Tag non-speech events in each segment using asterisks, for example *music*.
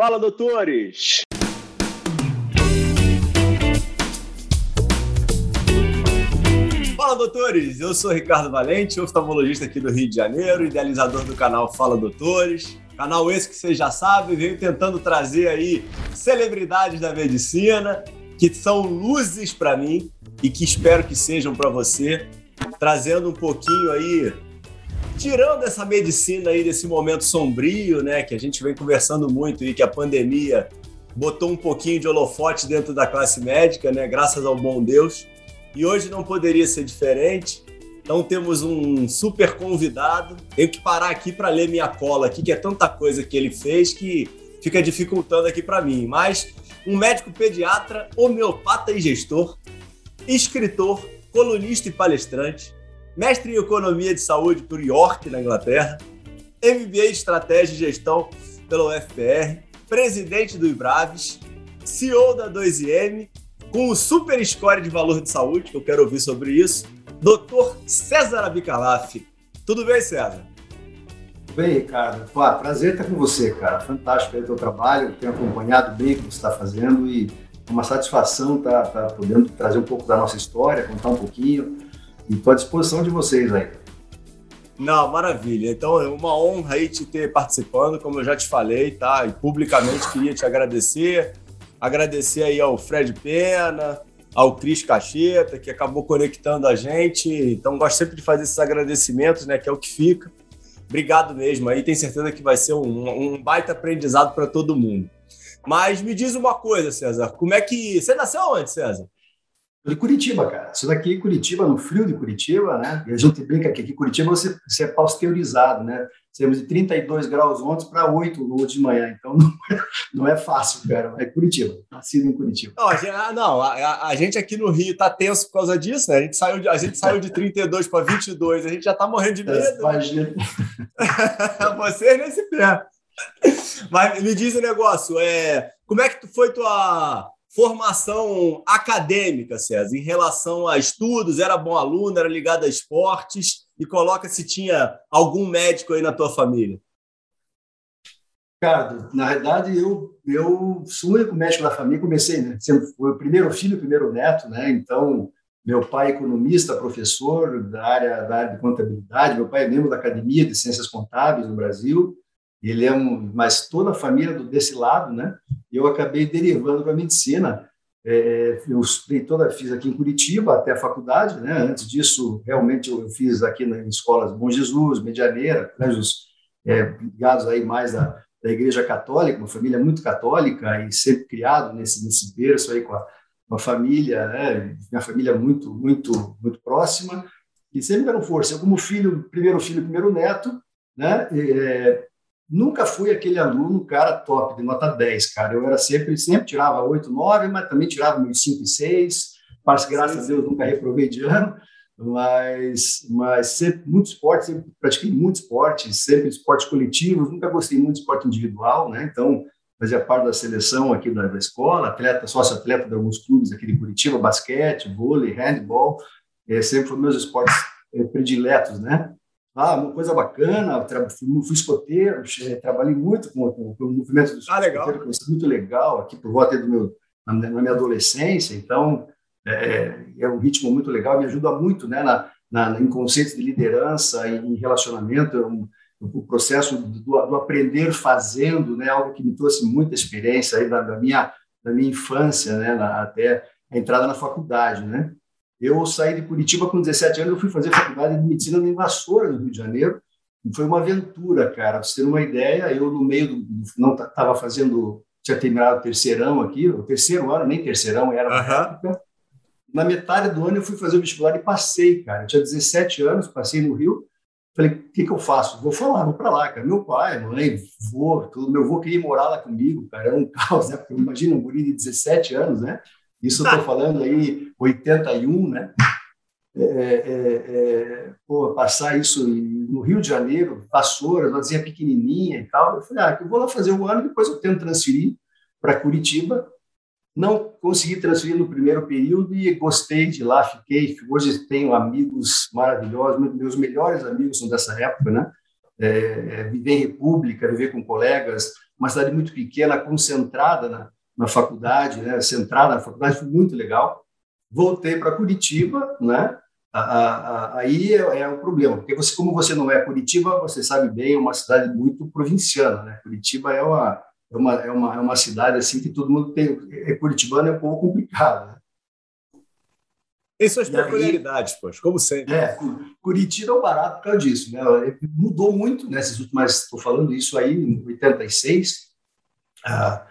Fala, doutores! Fala, doutores! Eu sou Ricardo Valente, oftalmologista aqui do Rio de Janeiro, idealizador do canal Fala Doutores. Canal esse que vocês já sabem, venho tentando trazer aí celebridades da medicina, que são luzes para mim e que espero que sejam para você, trazendo um pouquinho aí tirando essa medicina aí desse momento sombrio, né, que a gente vem conversando muito e que a pandemia botou um pouquinho de holofote dentro da classe médica, né, graças ao bom Deus. E hoje não poderia ser diferente. Então temos um super convidado. Tenho que parar aqui para ler minha cola aqui, que é tanta coisa que ele fez que fica dificultando aqui para mim. Mas um médico pediatra, homeopata e gestor, escritor, colunista e palestrante, mestre em economia de saúde por York, na Inglaterra, MBA em estratégia e gestão pela UFPR, presidente do Ibraves, CEO da 2IM com o super score de valor de saúde, que eu quero ouvir sobre isso, doutor César Abicalaf. Tudo bem, César? Tudo bem, Ricardo. Pô, prazer estar com você, cara. Fantástico o teu trabalho, tenho acompanhado bem o que você está fazendo e é uma satisfação estar tá, tá podendo trazer um pouco da nossa história, contar um pouquinho. E estou à disposição de vocês aí. Não, maravilha. Então é uma honra aí te ter participando, como eu já te falei, tá? E publicamente queria te agradecer Agradecer aí ao Fred Pena, ao Cris Cacheta, que acabou conectando a gente. Então, gosto sempre de fazer esses agradecimentos, né? Que é o que fica. Obrigado mesmo. Aí tenho certeza que vai ser um, um baita aprendizado para todo mundo. Mas me diz uma coisa, César. Como é que. Você nasceu onde, César? De Curitiba, cara. Isso daqui, Curitiba, no frio de Curitiba, né? E a gente brinca que aqui em Curitiba você, você é pasteurizado, né? Temos de 32 graus ontem para 8 no de manhã. Então *laughs* não é, não é, fácil, cara. É Curitiba, nascido em Curitiba. Não, a gente, ah, não, a, a gente aqui no Rio está tenso por causa disso, né? A gente saiu de, a gente saiu de 32 para 22, a gente já está morrendo de medo. Imagina. *laughs* Vocês nesse pé. Mas me diz o um negócio, é, como é que foi tua formação acadêmica, César, em relação a estudos, era bom aluno, era ligado a esportes, e coloca se tinha algum médico aí na tua família. Cara, na verdade, eu, eu sou o único médico da família, comecei, né, sendo o primeiro filho, o primeiro neto, né, então, meu pai é economista, professor da área, da área de contabilidade, meu pai é membro da Academia de Ciências Contábeis no Brasil, ele é um, mas toda a família desse lado, né? Eu acabei derivando para medicina. É, eu estudei toda, fiz aqui em Curitiba até a faculdade, né? Antes disso, realmente eu, fiz aqui nas escolas Bom Jesus, Medianeira, colégios é, ligados aí mais da, da Igreja Católica, uma família muito católica e sempre criado nesse nesse berço aí com a, com a família, né? Minha família muito muito muito próxima e sempre deram força. Eu como filho, primeiro filho, primeiro neto, né? É, nunca fui aquele aluno, cara top, de nota 10, cara. Eu era sempre, sempre tirava 8, 9, mas também tirava meus 5 e 6. Mas, graças sim, a Deus, nunca reprovei de *laughs* ano. Mas, mas sempre muito esporte, sempre pratiquei muito esporte, sempre esporte coletivo. Nunca gostei muito de esporte individual, né? Então, fazia parte da seleção aqui da, da escola, atleta, sócio-atleta de alguns clubes aqui de Curitiba, basquete, vôlei, handball. É, sempre foram meus esportes é, prediletos, né? Ah, uma coisa bacana, fui escoteiro, trabalhei muito com, com, com o movimento do ah, legal. muito legal, aqui por volta do meu, na, na minha adolescência, então é, é, um ritmo muito legal, me ajuda muito né, na, na, em conceitos de liderança, em relacionamento, é um, o processo do, do, aprender fazendo, né, algo que me trouxe muita experiência aí da, da minha, da minha infância, né, na, até a entrada na faculdade, né. Eu saí de Curitiba com 17 anos, eu fui fazer faculdade de medicina em Vassoura, no Rio de Janeiro. Foi uma aventura, cara. Pra você ter uma ideia, eu no meio do. Não estava fazendo. Tinha terminado o terceirão aqui, o terceiro ano, nem terceirão era na uhum. época. Na metade do ano eu fui fazer o vestibular e passei, cara. Eu tinha 17 anos, passei no Rio. Falei, o que, que eu faço? Vou falar, vou para lá, cara. Meu pai, mãe, vô, tudo. Meu vô queria morar lá comigo, cara. Era um *laughs* caos, né? Porque imagina um guri de 17 anos, né? Isso eu estou falando aí 81, né? É, é, é, pô, passar isso no Rio de Janeiro, Vassoura, uma pequenininha e tal. Eu falei, ah, eu vou lá fazer um ano, depois eu tento transferir para Curitiba. Não consegui transferir no primeiro período e gostei de lá, fiquei. Hoje tenho amigos maravilhosos, meus melhores amigos são dessa época, né? É, é, viver em república, viver com colegas, uma cidade muito pequena, concentrada na, na faculdade, né? centrada na faculdade, foi muito legal. Voltei para Curitiba, né? aí é, é, o problema, porque você, como você não é Curitiba, você sabe bem, é uma cidade muito provinciana, né? Curitiba é uma, é uma, é uma, é uma cidade assim que todo mundo tem, é curitibano é um pouco complicado, né? Tem suas peculiaridades, pois, como sempre. É, Curitiba é um barato por causa disso. Né? Mudou muito nessas últimas. Estou falando isso aí em 86. Ah,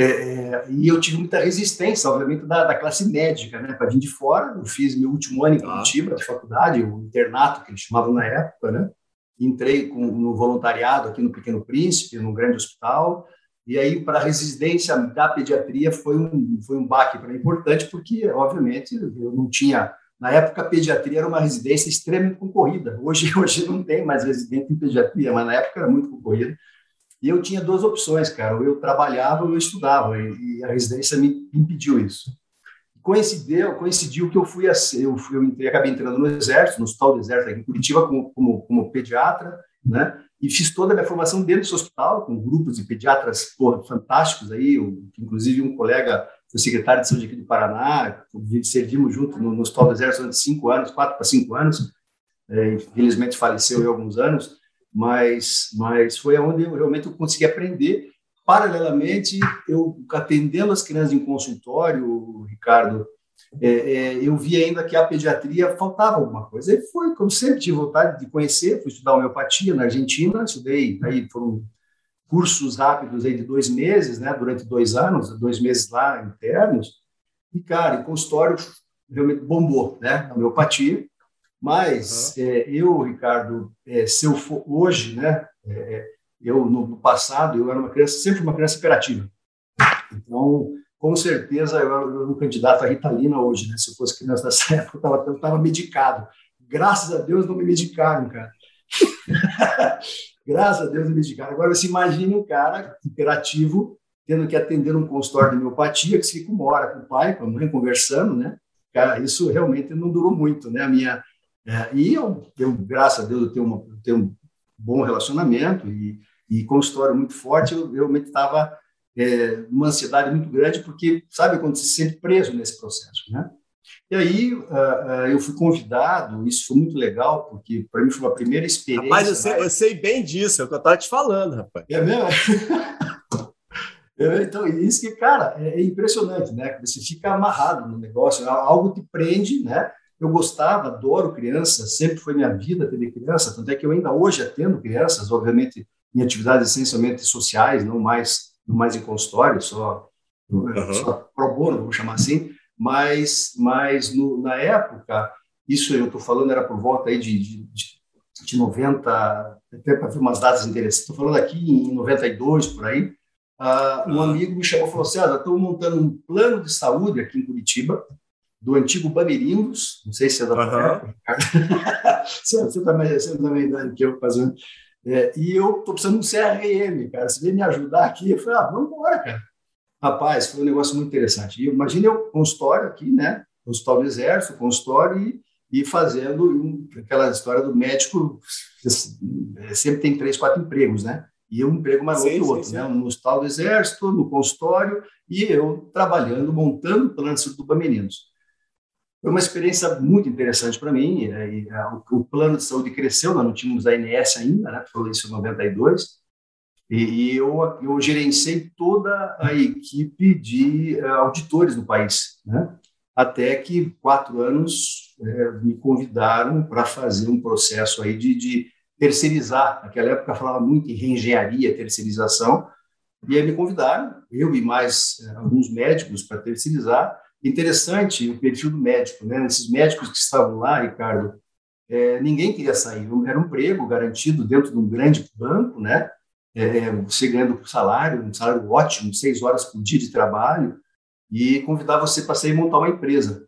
é, é, e eu tive muita resistência, obviamente, da, da classe médica, né? Para vir de fora, eu fiz meu último ano em ah. Curitiba, de faculdade, o internato, que eles chamavam na época, né? Entrei com, no voluntariado aqui no Pequeno Príncipe, num grande hospital, e aí, para a residência da pediatria, foi um, foi um baque para importante, porque, obviamente, eu não tinha. Na época, a pediatria era uma residência extremamente concorrida. Hoje, *laughs* hoje não tem mais residente em pediatria, mas na época era muito concorrida. E eu tinha duas opções, cara. Ou eu trabalhava ou eu estudava, e, a residência me impediu isso. Coincidiu, coincidiu que eu fui a, eu, eu entrei, acabei entrando no Exército, no Hospital do Exército aqui em Curitiba, como, como, como pediatra, né? e fiz toda a minha formação dentro desse hospital, com grupos de pediatras porra, fantásticos aí, inclusive um colega foi secretário de saúde aqui do Paraná, servimos junto no, no Hospital do Exército durante cinco anos, quatro para cinco anos, é, infelizmente faleceu em alguns anos, mas, mas foi onde eu realmente consegui aprender. Paralelamente, eu atendendo as crianças em consultório, Ricardo, é, é, eu vi ainda que a pediatria faltava alguma coisa. E foi, como sempre, tive vontade de conhecer, fui estudar homeopatia na Argentina, estudei, aí foram cursos rápidos aí de dois meses, né, durante dois anos, dois meses lá internos, e, cara, em consultório realmente bombou, né, a homeopatia, mas uhum. é, eu, Ricardo, é, se eu for hoje, né, é, eu no, no, passado, eu era uma criança, sempre uma criança imperativa, então com certeza eu era um candidato a Ritalina hoje, né? Se eu fosse criança nessa *laughs* época, eu estava medicado. Graças a Deus não me medicaram, cara. *laughs* Graças a Deus não me medicaram. Agora, você imagine um cara imperativo tendo que atender um consultório de homeopatia, que se fica uma hora com o pai, com a mãe, conversando, né? Cara, isso realmente não durou muito, né? A minha... É, e eu, eu, graças a Deus, eu tenho, uma, eu tenho um bom relacionamento e, e consultório muito forte, eu realmente estava é, uma ansiedade muito grande, porque sabe quando se sente preso nesse processo, né? E aí uh, uh, eu fui convidado, isso foi muito legal, porque para mim foi uma primeira experiência. Mas eu sei, eu sei bem disso, é o que eu estava te falando, rapaz. É mesmo? *laughs* Então, isso que, cara, é, é impressionante, né? Você fica amarrado no negócio, é algo te prende, né? Eu gostava, adoro crianças, sempre foi minha vida atender criança, tanto é que eu ainda hoje atendo crianças, obviamente em atividades essencialmente sociais, não mais mais em consultório, só, uhum. só pro bono, vamos chamar assim, mas, mas no, na época, isso eu estou falando era por volta aí de, de, de 90, até para ver umas datas interessantes, estou falando aqui em 92, por aí, uh, um amigo me chamou e falou assim, ah, estou montando um plano de saúde aqui em Curitiba, do antigo Bamerindos, não sei se é da uhum. época, você também, *laughs* você também é idade que eu fazendo, é, e eu estou precisando de um CRM, cara. Se vem me ajudar aqui, eu falei, ah, vamos embora, cara. Rapaz, foi um negócio muito interessante. E imagine eu consultório aqui, né? Consultório do Exército, consultório e, e fazendo um, aquela história do médico, é, sempre tem três, quatro empregos, né? E um emprego mais sim, que o outro, sim, né? No Hospital do Exército, no consultório, e eu trabalhando, montando o plano de saúde do Meninos. Foi uma experiência muito interessante para mim. E, e, o, o, plano de saúde cresceu, nós não tínhamos a ANS ainda, né? Falei isso em 92. E, e eu, eu gerenciei toda a equipe de uh, auditores no país, né? Até que, quatro anos, é, me convidaram para fazer um processo aí de, de terceirizar. Naquela época falava muito em reengenharia, terceirização. E aí me convidaram, eu e mais uh, alguns médicos, para terceirizar Interessante o perfil do médico, né? Esses médicos que estavam lá, Ricardo, é, ninguém queria sair. Era um emprego garantido dentro de um grande banco, né? É, você ganhando salário, um salário ótimo, seis horas por dia de trabalho, e convidar você para sair e montar uma empresa.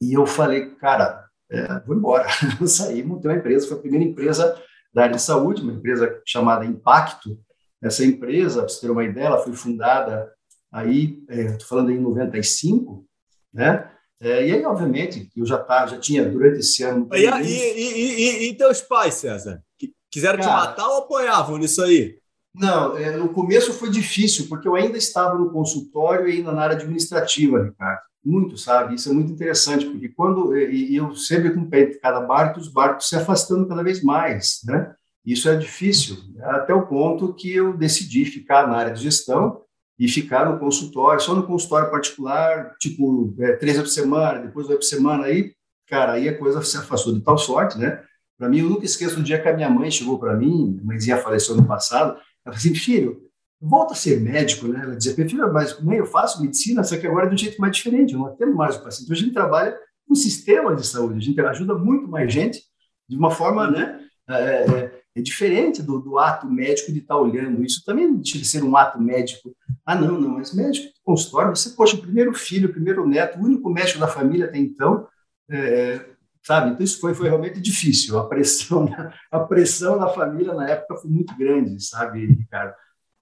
E eu falei, cara, é, vou embora. *laughs* Eu saí, montei uma empresa, foi a primeira empresa da área de saúde, uma empresa chamada Impacto. Essa empresa, para você ter uma ideia, ela foi fundada aí, estou é, falando em 95, né? É, e aí, obviamente, eu já, tá, já tinha, durante esse ano... E, e, e, e teus pais, César? Quiseram Cara, te matar ou apoiavam nisso aí? Não, é, no começo foi difícil, porque eu ainda estava no consultório e ainda na área administrativa, Ricardo. Muito, sabe? Isso é muito interessante, porque quando e eu sempre com cada barco, os barcos se afastando cada vez mais, né? Isso é difícil, até o ponto que eu decidi ficar na área de gestão e ficar no consultório, só no consultório particular, tipo, é, três vezes por semana, depois duas por semana, aí, cara, aí a coisa se afastou de tal sorte, né? Para mim, eu nunca esqueço o dia que a minha mãe chegou para mim, a mãezinha faleceu no passado, ela falou assim, filho, volta a ser médico, né? Ela dizia, filho, mas mãe, eu faço medicina, só que agora é de um jeito mais diferente, não atendo mais o paciente. Hoje a gente trabalha com sistema de saúde, a gente ajuda muito mais gente de uma forma, né? É, é, é diferente do, do, ato médico de estar tá olhando. Isso também não deixa de ser um ato médico. Ah, não, não, mas médico de consultório, você, poxa, o primeiro filho, o primeiro neto, o único médico da família até então, é, sabe? Então isso foi, foi realmente difícil. A pressão, *laughs* a pressão da família na época foi muito grande, sabe, Ricardo?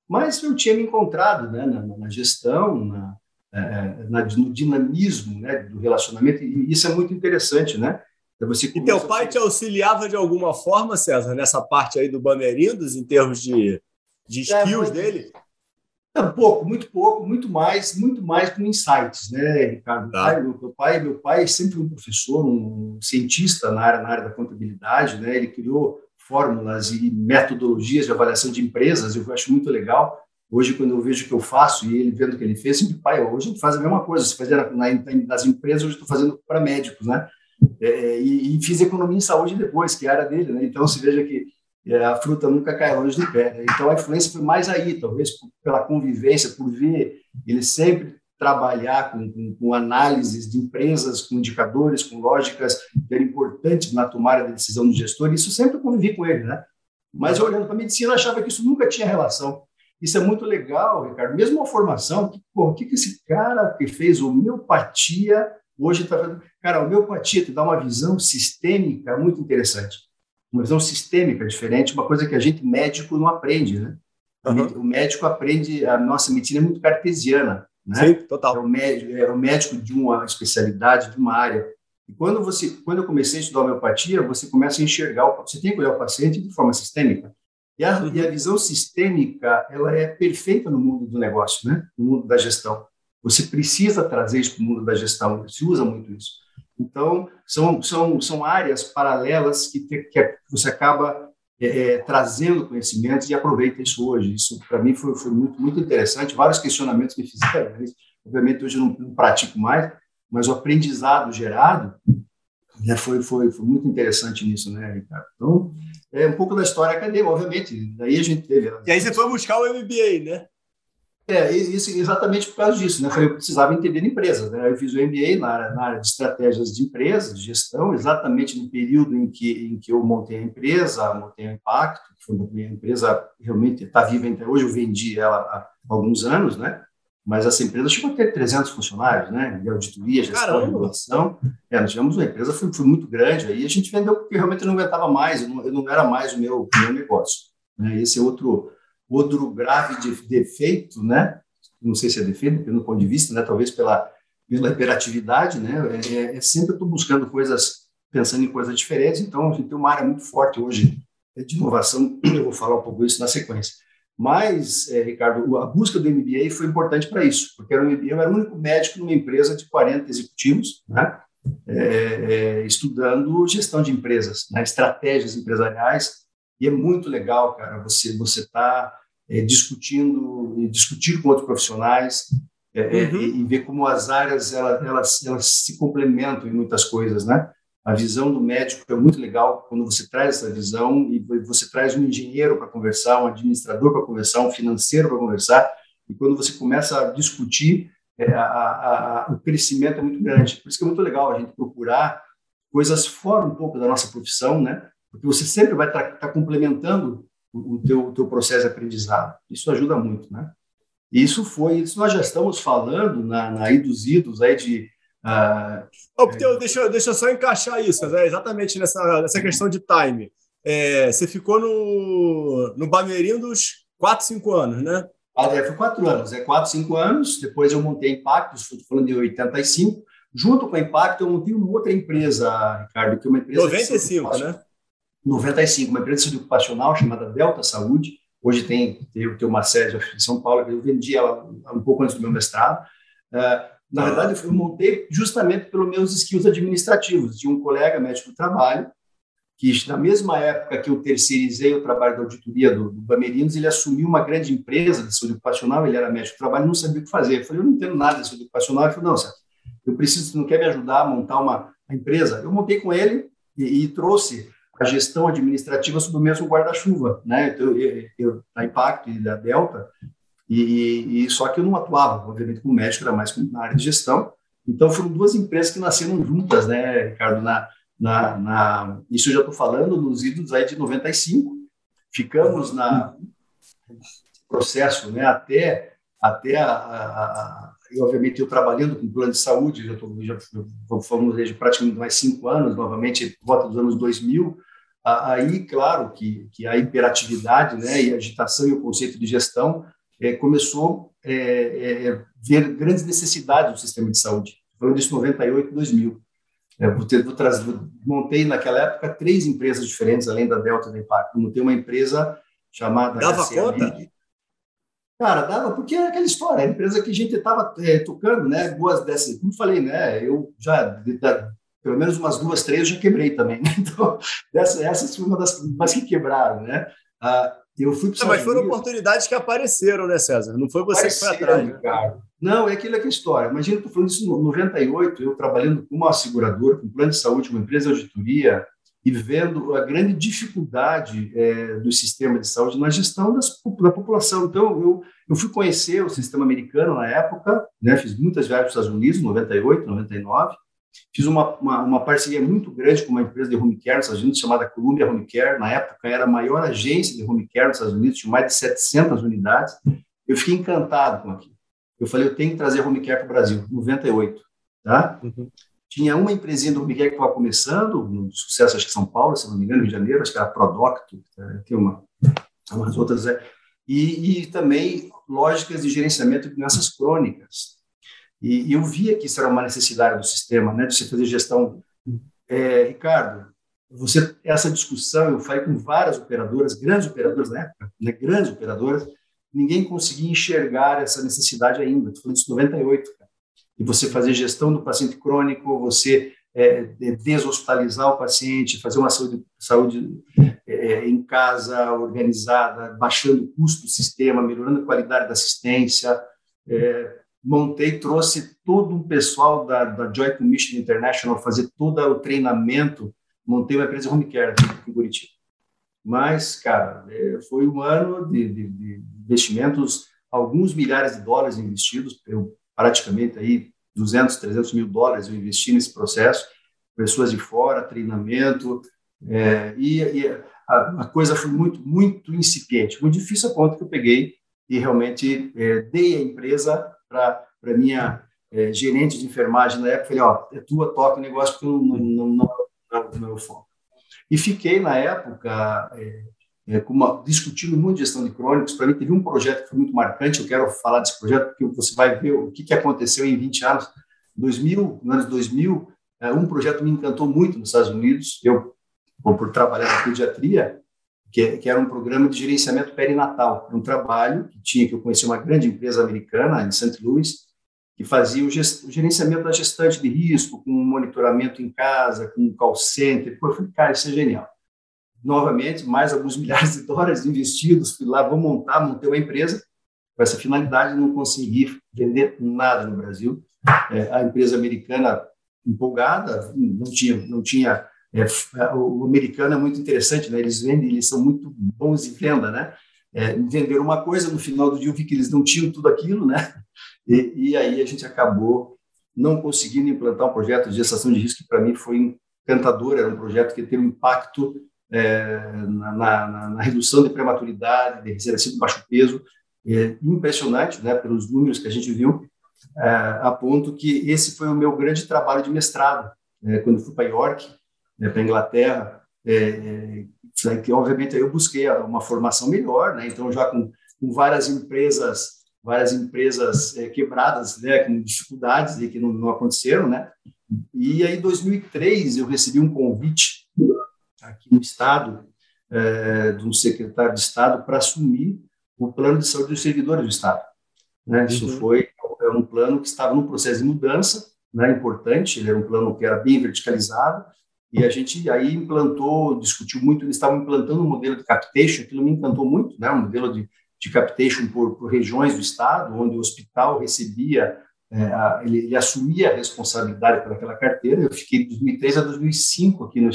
Mas eu tinha me encontrado né, na, na gestão, na, é, na, no dinamismo né, do relacionamento, e isso é muito interessante, né? Então, você e teu pai te auxiliava de alguma forma, César, nessa parte aí do Bamerindos, em termos de, de é, skills é, dele? É, pouco, muito pouco, muito mais, muito mais com insights, né, Ricardo? Tá. Pai, meu, pai, meu pai é sempre um professor, um cientista na área, na área da contabilidade, né? Ele criou fórmulas e metodologias de avaliação de empresas, eu acho muito legal. Hoje, quando eu vejo o que eu faço e ele vendo o que ele fez, sempre, pai, hoje a gente faz a mesma coisa. Se fazia na, na, nas empresas, hoje estou fazendo para médicos, né? É, é, e, e, fiz economia em saúde depois, que era dele, né? Então, se veja que é, a fruta nunca cai longe do pé. Né? Então, a influência foi mais aí, talvez pela convivência, por ver ele sempre trabalhar com, com, com, análises de empresas, com indicadores, com lógicas que eram importantes na tomada de decisão do gestor. Isso sempre convivi com ele, né? Mas olhando para a medicina, achava que isso nunca tinha relação. Isso é muito legal, Ricardo. Mesmo a formação, que, o que, que esse cara que fez homeopatia Hoje está fazendo. Cara, a homeopatia te dá uma visão sistêmica muito interessante. Uma visão sistêmica diferente, uma coisa que a gente médico não aprende, né? Uhum. O médico aprende, a nossa medicina é muito cartesiana, né? Sim, total. É o, médico, é o médico de uma especialidade, de uma área. E quando você, quando eu comecei a estudar homeopatia, você começa a enxergar, você tem que olhar o paciente de forma sistêmica. E a, uhum. e a visão sistêmica, ela é perfeita no mundo do negócio, né? No mundo da gestão. Você precisa trazer isso para o mundo da gestão, se usa muito isso. Então, são, são, são áreas paralelas que, te, que você acaba é, é, trazendo conhecimentos e aproveita isso hoje. Isso, para mim, foi, foi muito, muito interessante. Vários questionamentos me fizeram. Né? Obviamente, hoje eu não, não, pratico mais, mas o aprendizado gerado né, foi, foi, foi muito interessante nisso, né, Ricardo? Então, é um pouco da história acadêmica, obviamente. Daí a gente teve. E aí você foi buscar o MBA, né? É, isso, exatamente por causa disso, né? Eu precisava entender empresas, né? Eu fiz o MBA na área, na área de estratégias de empresas, de gestão, exatamente no período em que, em que eu montei a empresa, montei a Impacto, que foi uma empresa realmente está viva até hoje, eu vendi ela há alguns anos, né? Mas essa empresa chegou a ter 300 funcionários, né? De auditoria, gestão, Caramba. regulação. É, nós tivemos uma empresa, foi, foi muito grande, aí a gente vendeu porque realmente não aguentava mais, eu não, eu não era mais o meu, o meu negócio. Né? Esse é outro Outro grave de defeito, né? Não sei se é defeito, pelo ponto de vista, né? Talvez pela, pela hiperatividade, né? É, é, é sempre estou buscando coisas, pensando em coisas diferentes. Então, a gente tem uma área muito forte hoje de inovação. *clears throat* Eu vou falar um pouco isso na sequência. Mas, é, Ricardo, a busca do MBA foi importante para isso, porque eu era o único médico numa empresa de 40 executivos, né? É, é, estudando gestão de empresas, né? estratégias empresariais, e é muito legal, cara, você você tá é, discutindo, discutir com outros profissionais é, é, uhum. e, e, ver como as áreas elas, elas, elas se complementam em muitas coisas, né? A visão do médico é muito legal quando você traz essa visão e você traz um engenheiro para conversar, um administrador para conversar, um financeiro para conversar, e quando você começa a discutir, é, a, a, a, o crescimento é muito grande. Por isso que é muito legal a gente procurar coisas fora um pouco da nossa profissão, né? Porque você sempre vai estar tá, tá complementando o, teu, o teu processo de aprendizado. Isso ajuda muito, né? Isso foi, isso nós já estamos falando na, na dos idos aí de Uh, oh, é... deixa, deixa eu só encaixar isso, né? exatamente nessa, nessa questão de time. É, você ficou no, no Bamerindos 4, 5 anos, né? Ah, é, foi 4 anos, é 4, 5 anos. Depois eu montei Impacto, estou falando de 85. Junto com a Impacto, eu montei uma outra empresa, Ricardo, que é uma empresa. 95, né? 95, uma empresa ocupacional chamada Delta Saúde. hoje tem, tem, tem uma sede em São Paulo, eu vendi ela um pouco antes do meu mestrado. Uh, na verdade, eu montei justamente pelos meus skills administrativos. De um colega médico do trabalho, que na mesma época que eu terceirizei o trabalho da auditoria do, do Bamerinos, ele assumiu uma grande empresa de saúde ocupacional, ele era médico do trabalho, não sabia o que fazer. Eu falei, eu não entendo nada de saúde ocupacional. Ele falou, não, Sérgio, eu preciso, você não quer me ajudar a montar uma empresa? Eu montei com ele e, e trouxe a gestão administrativa sob o mesmo guarda-chuva, né? Então, eu, eu, Impacto e da Delta, e, e, só que eu não atuava, obviamente, como médico, era mais na área de gestão. Então, foram duas empresas que nasceram juntas, né, Ricardo? Na, na, na isso eu já estou falando nos idos aí de 95. Ficamos na processo, né, até até a, a, a obviamente eu trabalhando com plano de saúde, já estou já falando desde praticamente mais cinco anos, novamente volta dos anos 2000. Aí, claro, que, que a imperatividade, né, e a agitação e o conceito de gestão é, começou a é, é, é, ver grandes necessidades do sistema de saúde. Falando disso 98, 2000. É, vou ter, vou trazer, montei naquela época três empresas diferentes, além da Delta da Impacto. Montei uma empresa chamada Dava conta? Cara, dava, porque é aquela história, a empresa que a gente estava é, tocando, né? Boas dessas, como falei, né? Eu já, de, pelo menos umas duas, três, eu já quebrei também. Né? *laughs* Então, dessa, essas foi uma das mais que quebraram, né? Ah, eu fui para Mas foram oportunidades que apareceram, né, César? Não foi você que foi atrás. Né? Cara. Não, é aquilo que é história. Imagina, estou falando isso em 98, eu trabalhando com uma seguradora, com um plano de saúde, uma empresa de auditoria, e vendo a grande dificuldade é, do sistema de saúde na gestão das, da população. Então, eu, eu fui conhecer o sistema americano na época, né, fiz muitas viagens para os Estados Unidos, 98, 99, Fiz uma, uma, uma, parceria muito grande com uma empresa de home care nos Estados Unidos, chamada Columbia Home Care. Na época, era a maior agência de home care nos Estados Unidos, tinha mais de 700 unidades. Eu fiquei encantado com aquilo. Eu falei, eu tenho que trazer home care para o Brasil, 98. Tá? Uhum. Tinha uma empresinha do home care que estava começando, no sucesso, acho que São Paulo, se não me engano, Rio de Janeiro, acho que era Prodocto, é, tem uma, umas outras. É, e, e também lógicas de gerenciamento de doenças crônicas. E, eu via que isso era uma necessidade do sistema, né, de você fazer gestão. É, Ricardo, você essa discussão eu falei com várias operadoras, grandes operadoras na época, né, grandes operadoras, ninguém conseguia enxergar essa necessidade ainda. Estou falando disso 98, cara. E você fazer gestão do paciente crônico, você é, deshospitalizar o paciente, fazer uma saúde, saúde é, em casa organizada, baixando o custo do sistema, melhorando a qualidade da assistência, é, montei, trouxe todo um pessoal da, da Joy Commission International fazer todo o treinamento, montei uma empresa home care aqui em Curitiba. Mas, cara, é, foi um ano de, de, de investimentos, alguns milhares de dólares investidos, eu praticamente aí 200, 300 mil dólares eu investi nesse processo, pessoas de fora, treinamento, é, e, e a, a, coisa foi muito, muito incipiente, muito difícil a ponto que eu peguei e realmente é, dei a empresa para a minha é, gerente de enfermagem na época, falei, ó, é tua, toca o negócio, porque não, não, não, não, é o meu foco. E fiquei, na época, é, é, uma, discutindo muito gestão de crônicos. Para mim, teve um projeto que foi muito marcante, eu quero falar desse projeto, porque você vai ver o que, que aconteceu em 20 anos. 2000, nos anos 2000, é, um projeto me encantou muito nos Estados Unidos, eu, por trabalhar na pediatria, que, que, era um programa de gerenciamento perinatal, um trabalho que tinha que eu conheci uma grande empresa americana em St. Louis que fazia o, gest, o, gerenciamento da gestante de risco com monitoramento em casa, com um call center. Pô, eu falei, cara, isso é genial. Novamente, mais alguns *laughs* milhares de dólares investidos, fui lá, vou montar, montei uma empresa com essa finalidade, não consegui vender nada no Brasil. É, a empresa americana empolgada, não tinha, não tinha é, o americano é muito interessante, né? Eles vendem, eles são muito bons em venda, né? É, venderam uma coisa, no final do dia eu vi que eles não tinham tudo aquilo, né? E, e aí a gente acabou não conseguindo implantar um projeto de gestação de risco que para mim foi encantador, era um projeto que teve um impacto é, na, na, na, redução de prematuridade, de recém baixo peso, é, impressionante, né? Pelos números que a gente viu, é, a ponto que esse foi o meu grande trabalho de mestrado, é, quando fui para York, né, para a Inglaterra, é, é, que obviamente eu busquei uma formação melhor, né, então já com, com várias empresas várias empresas é, quebradas, né, com dificuldades e que não, não, aconteceram, né? E aí, em 2003, eu recebi um convite aqui no estado é, de um secretário de Estado para assumir o plano de saúde dos servidores do Estado. Né? Isso uhum. foi é um plano que estava num processo de mudança, né, importante, ele era um plano que era bem verticalizado, e a gente aí implantou, discutiu muito, eles estavam implantando um modelo de capitation, aquilo me encantou muito, né, um modelo de, de capitation por, por regiões do estado, onde o hospital recebia, é, a, ele, ele, assumia a responsabilidade pelaquela carteira. Eu fiquei de 2003 a 2005 aqui no,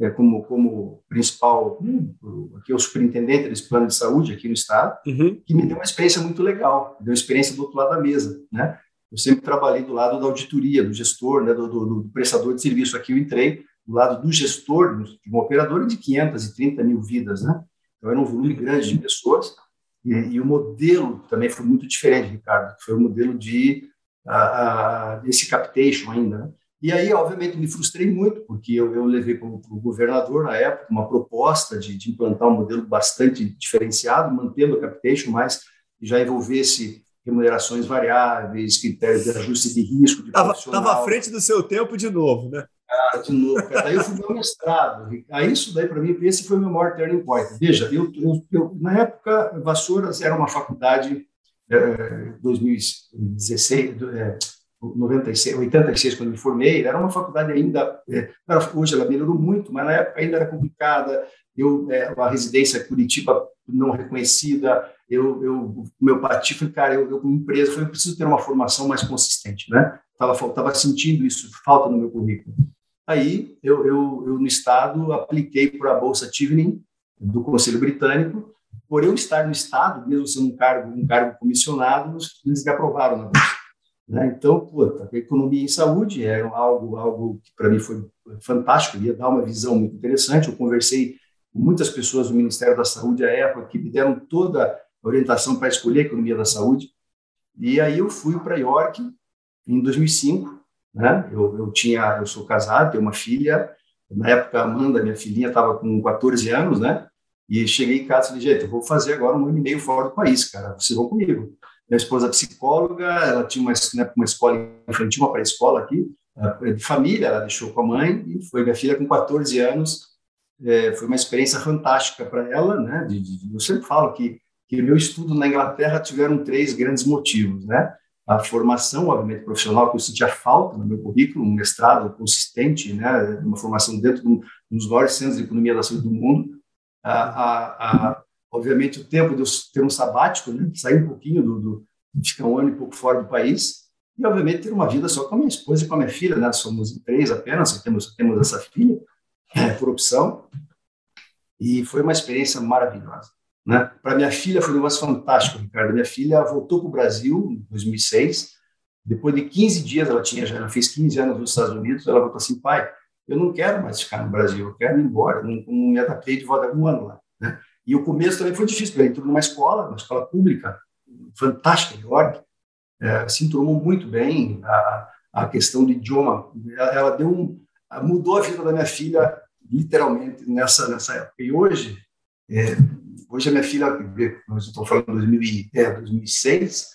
é, como, como principal, hum, aqui o superintendente desse plano de saúde aqui no estado, uhum. que me deu uma experiência muito legal, deu uma experiência do outro lado da mesa, né? Eu sempre trabalhei do lado da auditoria, do gestor, né, do, do, do prestador de serviço. Aqui eu entrei do lado do gestor, de uma operadora de 530 mil vidas, né? Então era um volume grande de pessoas e, e o modelo também foi muito diferente, Ricardo, foi o modelo de uh, esse captation ainda, né? E aí, obviamente, me frustrei muito, porque eu, eu levei para o governador, na época, uma proposta de, de, implantar um modelo bastante diferenciado, mantendo a capitation, mas já envolvesse remunerações variáveis, critérios de ajuste de risco. Estava à frente do seu tempo de novo, né? Ah, de novo. Cara. Daí eu fui meu mestrado. Aí isso daí, para mim, esse foi meu maior turning point. Veja, eu, eu, eu, na época, Vassouras era uma faculdade, é, 2016, é, 96, 86, quando me formei, era uma faculdade ainda, é, hoje ela melhorou muito, mas na época ainda era complicada, eu, é, a residência Curitiba não reconhecida, eu, eu meu pati, falei, cara, eu, eu como empresa, falei, eu preciso ter uma formação mais consistente, né? Tava, tava sentindo isso, falta no meu currículo. Aí, eu, eu, eu no Estado, apliquei para a Bolsa Tivning do Conselho Britânico, por eu estar no Estado, mesmo sendo um cargo, um cargo comissionado, eles me aprovaram na Bolsa. Né? Então, puta, economia em saúde era algo, algo que para mim foi fantástico, ia dar uma visão muito interessante. Eu conversei com muitas pessoas do Ministério da Saúde à época que me deram toda a orientação para escolher a economia da saúde. E aí eu fui para York em 2005. Né? Eu, eu tinha, eu sou casado, tenho uma filha. Na época, a Amanda, minha filhinha, estava com 14 anos, né? E cheguei em casa e falei, gente, eu vou fazer agora um ano e meio fora do país, cara. Vocês vão comigo. Minha esposa é psicóloga, ela tinha uma, né, uma escola infantil, uma pré-escola aqui, de família, ela deixou com a mãe, e foi minha filha com 14 anos, é, foi uma experiência fantástica para ela, né? De, de, eu sempre falo que que meu estudo na Inglaterra tiveram três grandes motivos, né? A formação, obviamente, profissional, que eu sentia falta no meu currículo, um mestrado consistente, né? Uma formação dentro de um dos maiores centros de economia da saúde do mundo. A, a, a obviamente, o tempo de eu ter um sabático, né? sair um pouquinho do, do, ficar um ano e pouco fora do país, e, obviamente, ter uma vida só com a minha esposa e com a minha filha, né? Somos três apenas, temos, temos essa filha, é, por opção, e foi uma experiência maravilhosa. Né? Para minha filha foi um negócio fantástico, Ricardo. Minha filha voltou para o Brasil em 2006, depois de 15 dias, ela tinha já fez 15 anos nos Estados Unidos, ela voltou assim, pai, eu não quero mais ficar no Brasil, eu quero ir embora, não, não me adaptei de volta um ano lá. Né? E o começo também foi difícil, ela entrou numa escola, uma escola pública, fantástica em York, é, se muito bem a, a questão do idioma. Ela, ela deu um, mudou a vida da minha filha literalmente nessa nessa época. E hoje, é, hoje a minha filha, nós estou falando de é, 2006,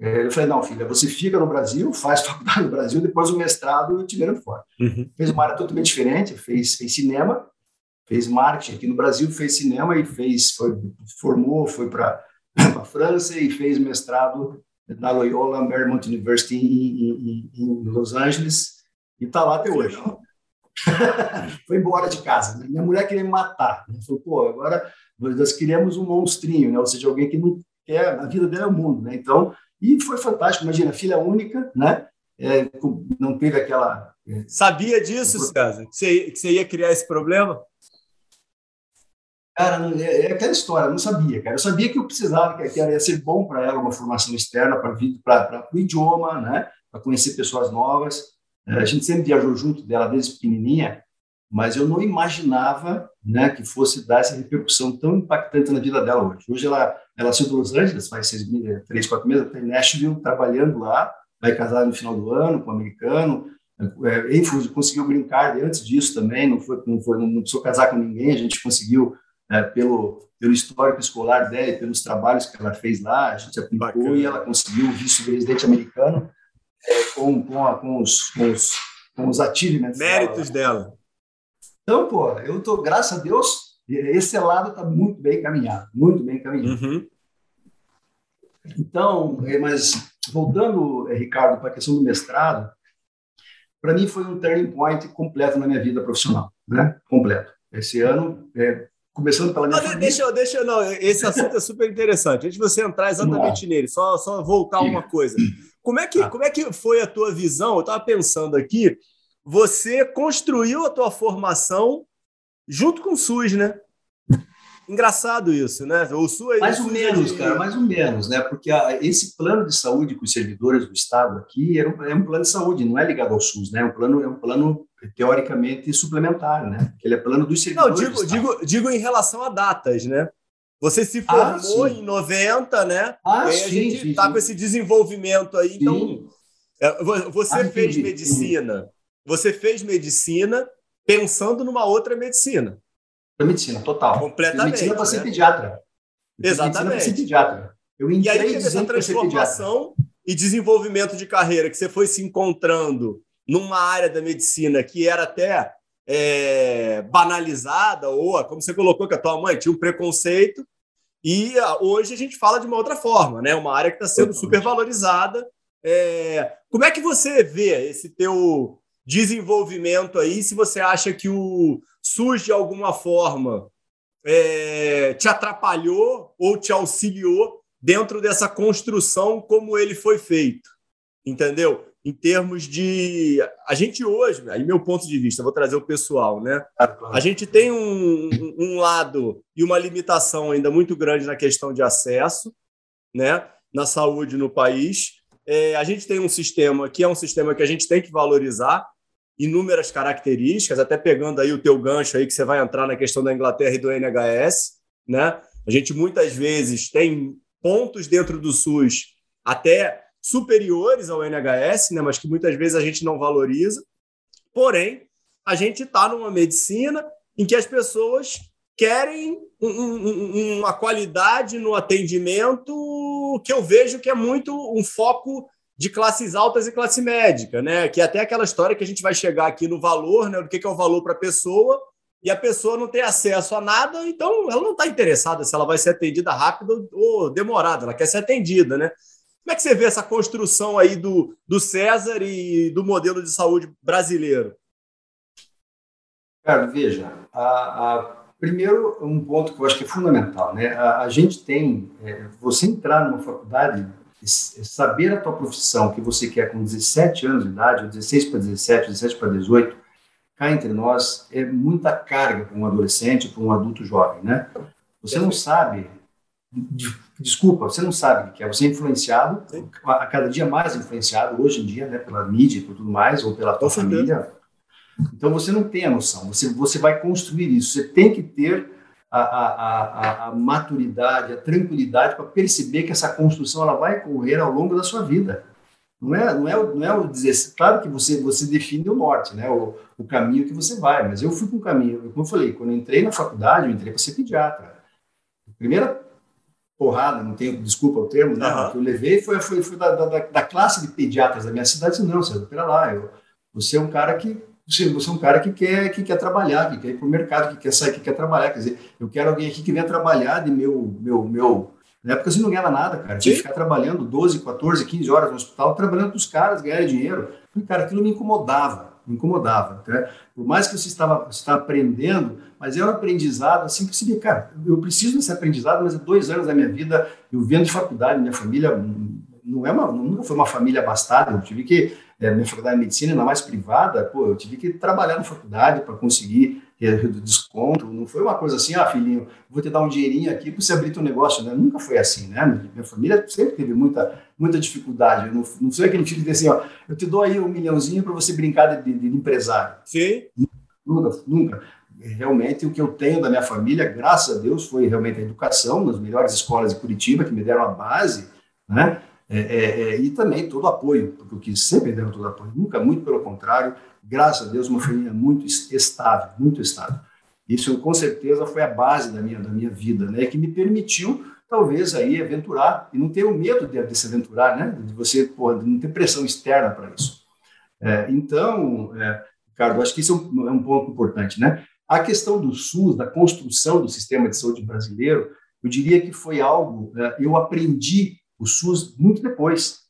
é, eu falei, não, filha, você fica no Brasil, faz *laughs* faculdade no Brasil, depois o mestrado eu te vendo fora. Uhum. Fez uma área totalmente diferente, fez, fez cinema, fez marketing aqui no Brasil, fez cinema e fez, foi, formou, foi para *laughs* a França e fez mestrado na Loyola Marymount University em, em, em Los Angeles e está lá até hoje. *laughs* foi embora de casa. Minha mulher queria me matar. Né? Falou, pô, agora nós queríamos um monstrinho, né? ou seja, alguém que não quer, a vida dela é o mundo. Né? Então, e foi fantástico. Imagina, filha única, né? É, não teve aquela. É, Sabia disso, César? Que você, que você ia criar esse problema? Cara, é, é, aquela história, eu não sabia, cara. Eu sabia que eu precisava, que, que ia ser bom para ela uma formação externa para o idioma, né? Para conhecer pessoas novas. A gente sempre viajou junto dela desde pequenininha, mas eu não imaginava, né, que fosse dar essa repercussão tão impactante na vida dela hoje. Hoje ela ela saiu de Los Angeles, faz seis, três, quatro meses, está em Nashville, trabalhando lá, vai casar no final do ano com um americano, é, enfim, conseguiu brincar antes disso também, não foi, não foi, não precisou casar com ninguém, a gente conseguiu é, pelo, pelo histórico escolar dela e pelos trabalhos que ela fez lá, a gente aplicou Bacana. e ela conseguiu o vice-presidente americano é, com, com, a, com, os, com, os, com os achievements Méritos dela. dela. Então, pô, eu tô, graças a Deus, esse lado está muito bem encaminhado, muito bem encaminhado. Uhum. Então, é, mas voltando, é, Ricardo, para a questão do mestrado, para mim foi um turning point completo na minha vida profissional, né? Completo. Esse ano, é, começando pela minha. Não, deixa, deixa, não. Esse assunto é super interessante. Antes de você entrar exatamente nele, só, só voltar uma coisa. Como é que, ah. como é que foi a tua visão? Eu estava pensando aqui. Você construiu a tua formação junto com o SUS, né? *laughs* Engraçado isso, né? O SUS, mais ou menos, de... cara, mais ou menos, né? Porque a, esse plano de saúde com os servidores do Estado aqui era um, é um plano de saúde, não é ligado ao SUS, né? É um plano, é um plano teoricamente suplementar, né? Ele é plano dos servidores. Não, digo, digo, digo em relação a datas, né? Você se ah, formou ah, em 90, né? Ah, e sim, a gente está com esse desenvolvimento aí. Então, sim. Então, você ah, fez medicina. Você fez medicina pensando numa outra medicina medicina, total. Completamente. Medicina para ser né? pediatra. Exatamente. Para ser pediatra. Eu e aí teve essa transformação e desenvolvimento de carreira que você foi se encontrando numa área da medicina que era até é, banalizada, ou como você colocou que a tua mãe tinha um preconceito, e ah, hoje a gente fala de uma outra forma, né? Uma área que está sendo super valorizada. É, como é que você vê esse teu desenvolvimento aí? Se você acha que o SUS, de alguma forma, é, te atrapalhou ou te auxiliou dentro dessa construção como ele foi feito, entendeu? Em termos de. A gente hoje, aí meu ponto de vista, vou trazer o pessoal, né? A gente tem um, um lado e uma limitação ainda muito grande na questão de acesso, né? Na saúde no país. É, a gente tem um sistema que é um sistema que a gente tem que valorizar, inúmeras características, até pegando aí o teu gancho aí que você vai entrar na questão da Inglaterra e do NHS, né? A gente muitas vezes tem pontos dentro do SUS até superiores ao NHS, né? Mas que muitas vezes a gente não valoriza. Porém, a gente está numa medicina em que as pessoas querem um, um, uma qualidade no atendimento que eu vejo que é muito um foco de classes altas e classe médica, né? Que é até aquela história que a gente vai chegar aqui no valor, né? Do que é o valor para a pessoa, e a pessoa não tem acesso a nada, então ela não está interessada se ela vai ser atendida rápido ou demorada, ela quer ser atendida, né? Como é que você vê essa construção aí do, do César e do modelo de saúde brasileiro? Cara, veja, a, a, primeiro um ponto que eu acho que é fundamental, né? A, a gente tem, é, você entrar numa faculdade saber a tua profissão que você quer com 17 anos de idade, ou 16 para 17, 17 para 18, cá entre nós, é muita carga para um adolescente, para um adulto jovem, né? Você não sabe, desculpa, você não sabe o que é, você é influenciado, a cada dia mais influenciado, hoje em dia, né, pela mídia e por tudo mais, ou pela tua família. Então você não tem a noção, você, você vai construir isso, você tem que ter a, a, a, a maturidade, a tranquilidade para perceber que essa construção ela vai correr ao longo da sua vida. Não é, não é, não é o dizer, claro que você, você define o norte, né, o, o caminho que você vai, mas eu fui com um caminho, como eu falei, quando eu entrei na faculdade, eu entrei para ser pediatra. A primeira porrada, não tenho, desculpa o termo, né, uhum. que eu levei foi, foi, foi da, da, da, classe de pediatras da minha cidade, não, você, pera lá, eu, você é um cara que você, você é um cara que quer, que quer trabalhar, que quer ir para o mercado, que quer sair, que quer trabalhar. Quer dizer, eu quero alguém aqui que venha trabalhar de meu. meu, meu na época você não ganhava nada, cara. Tinha que ficar trabalhando 12, 14, 15 horas no hospital, trabalhando para os caras, ganhar dinheiro. E, cara, aquilo me incomodava, me incomodava. Né? Por mais que você estava, você estava aprendendo, mas era um aprendizado assim você cara, eu preciso desse aprendizado, mas é dois anos da minha vida, eu vendo de faculdade, minha família não é uma, nunca foi uma família abastada, eu tive que é, minha faculdade de medicina, ainda mais privada, pô, eu tive que trabalhar na faculdade para conseguir ter desconto. Não foi uma coisa assim, ah, filhinho, vou te dar um dinheirinho aqui para você abrir teu negócio. Né? Nunca foi assim, né? Minha família sempre teve muita, muita dificuldade. Eu não, não sou aquele filho que assim, ó, eu te dou aí um milhãozinho para você brincar de, de, de empresário. Sim. Nunca, nunca realmente o que eu tenho da minha família, graças a Deus, foi realmente a educação nas melhores escolas de Curitiba, que me deram a base, né? É, é, é, e também todo apoio, porque eu quis sempre deram todo apoio, nunca, muito pelo contrário, graças a Deus, uma família muito estável, muito estável. Isso, com certeza, foi a base da minha, da minha vida, né, que me permitiu, talvez, aí aventurar, e não ter o medo de, de se aventurar, né, de você, pô, não ter pressão externa para isso. É, então, é, Ricardo, acho que isso é um, é um ponto importante, né, A questão do SUS, da construção do sistema de saúde brasileiro, eu diria que foi algo, é, eu aprendi o SUS muito depois.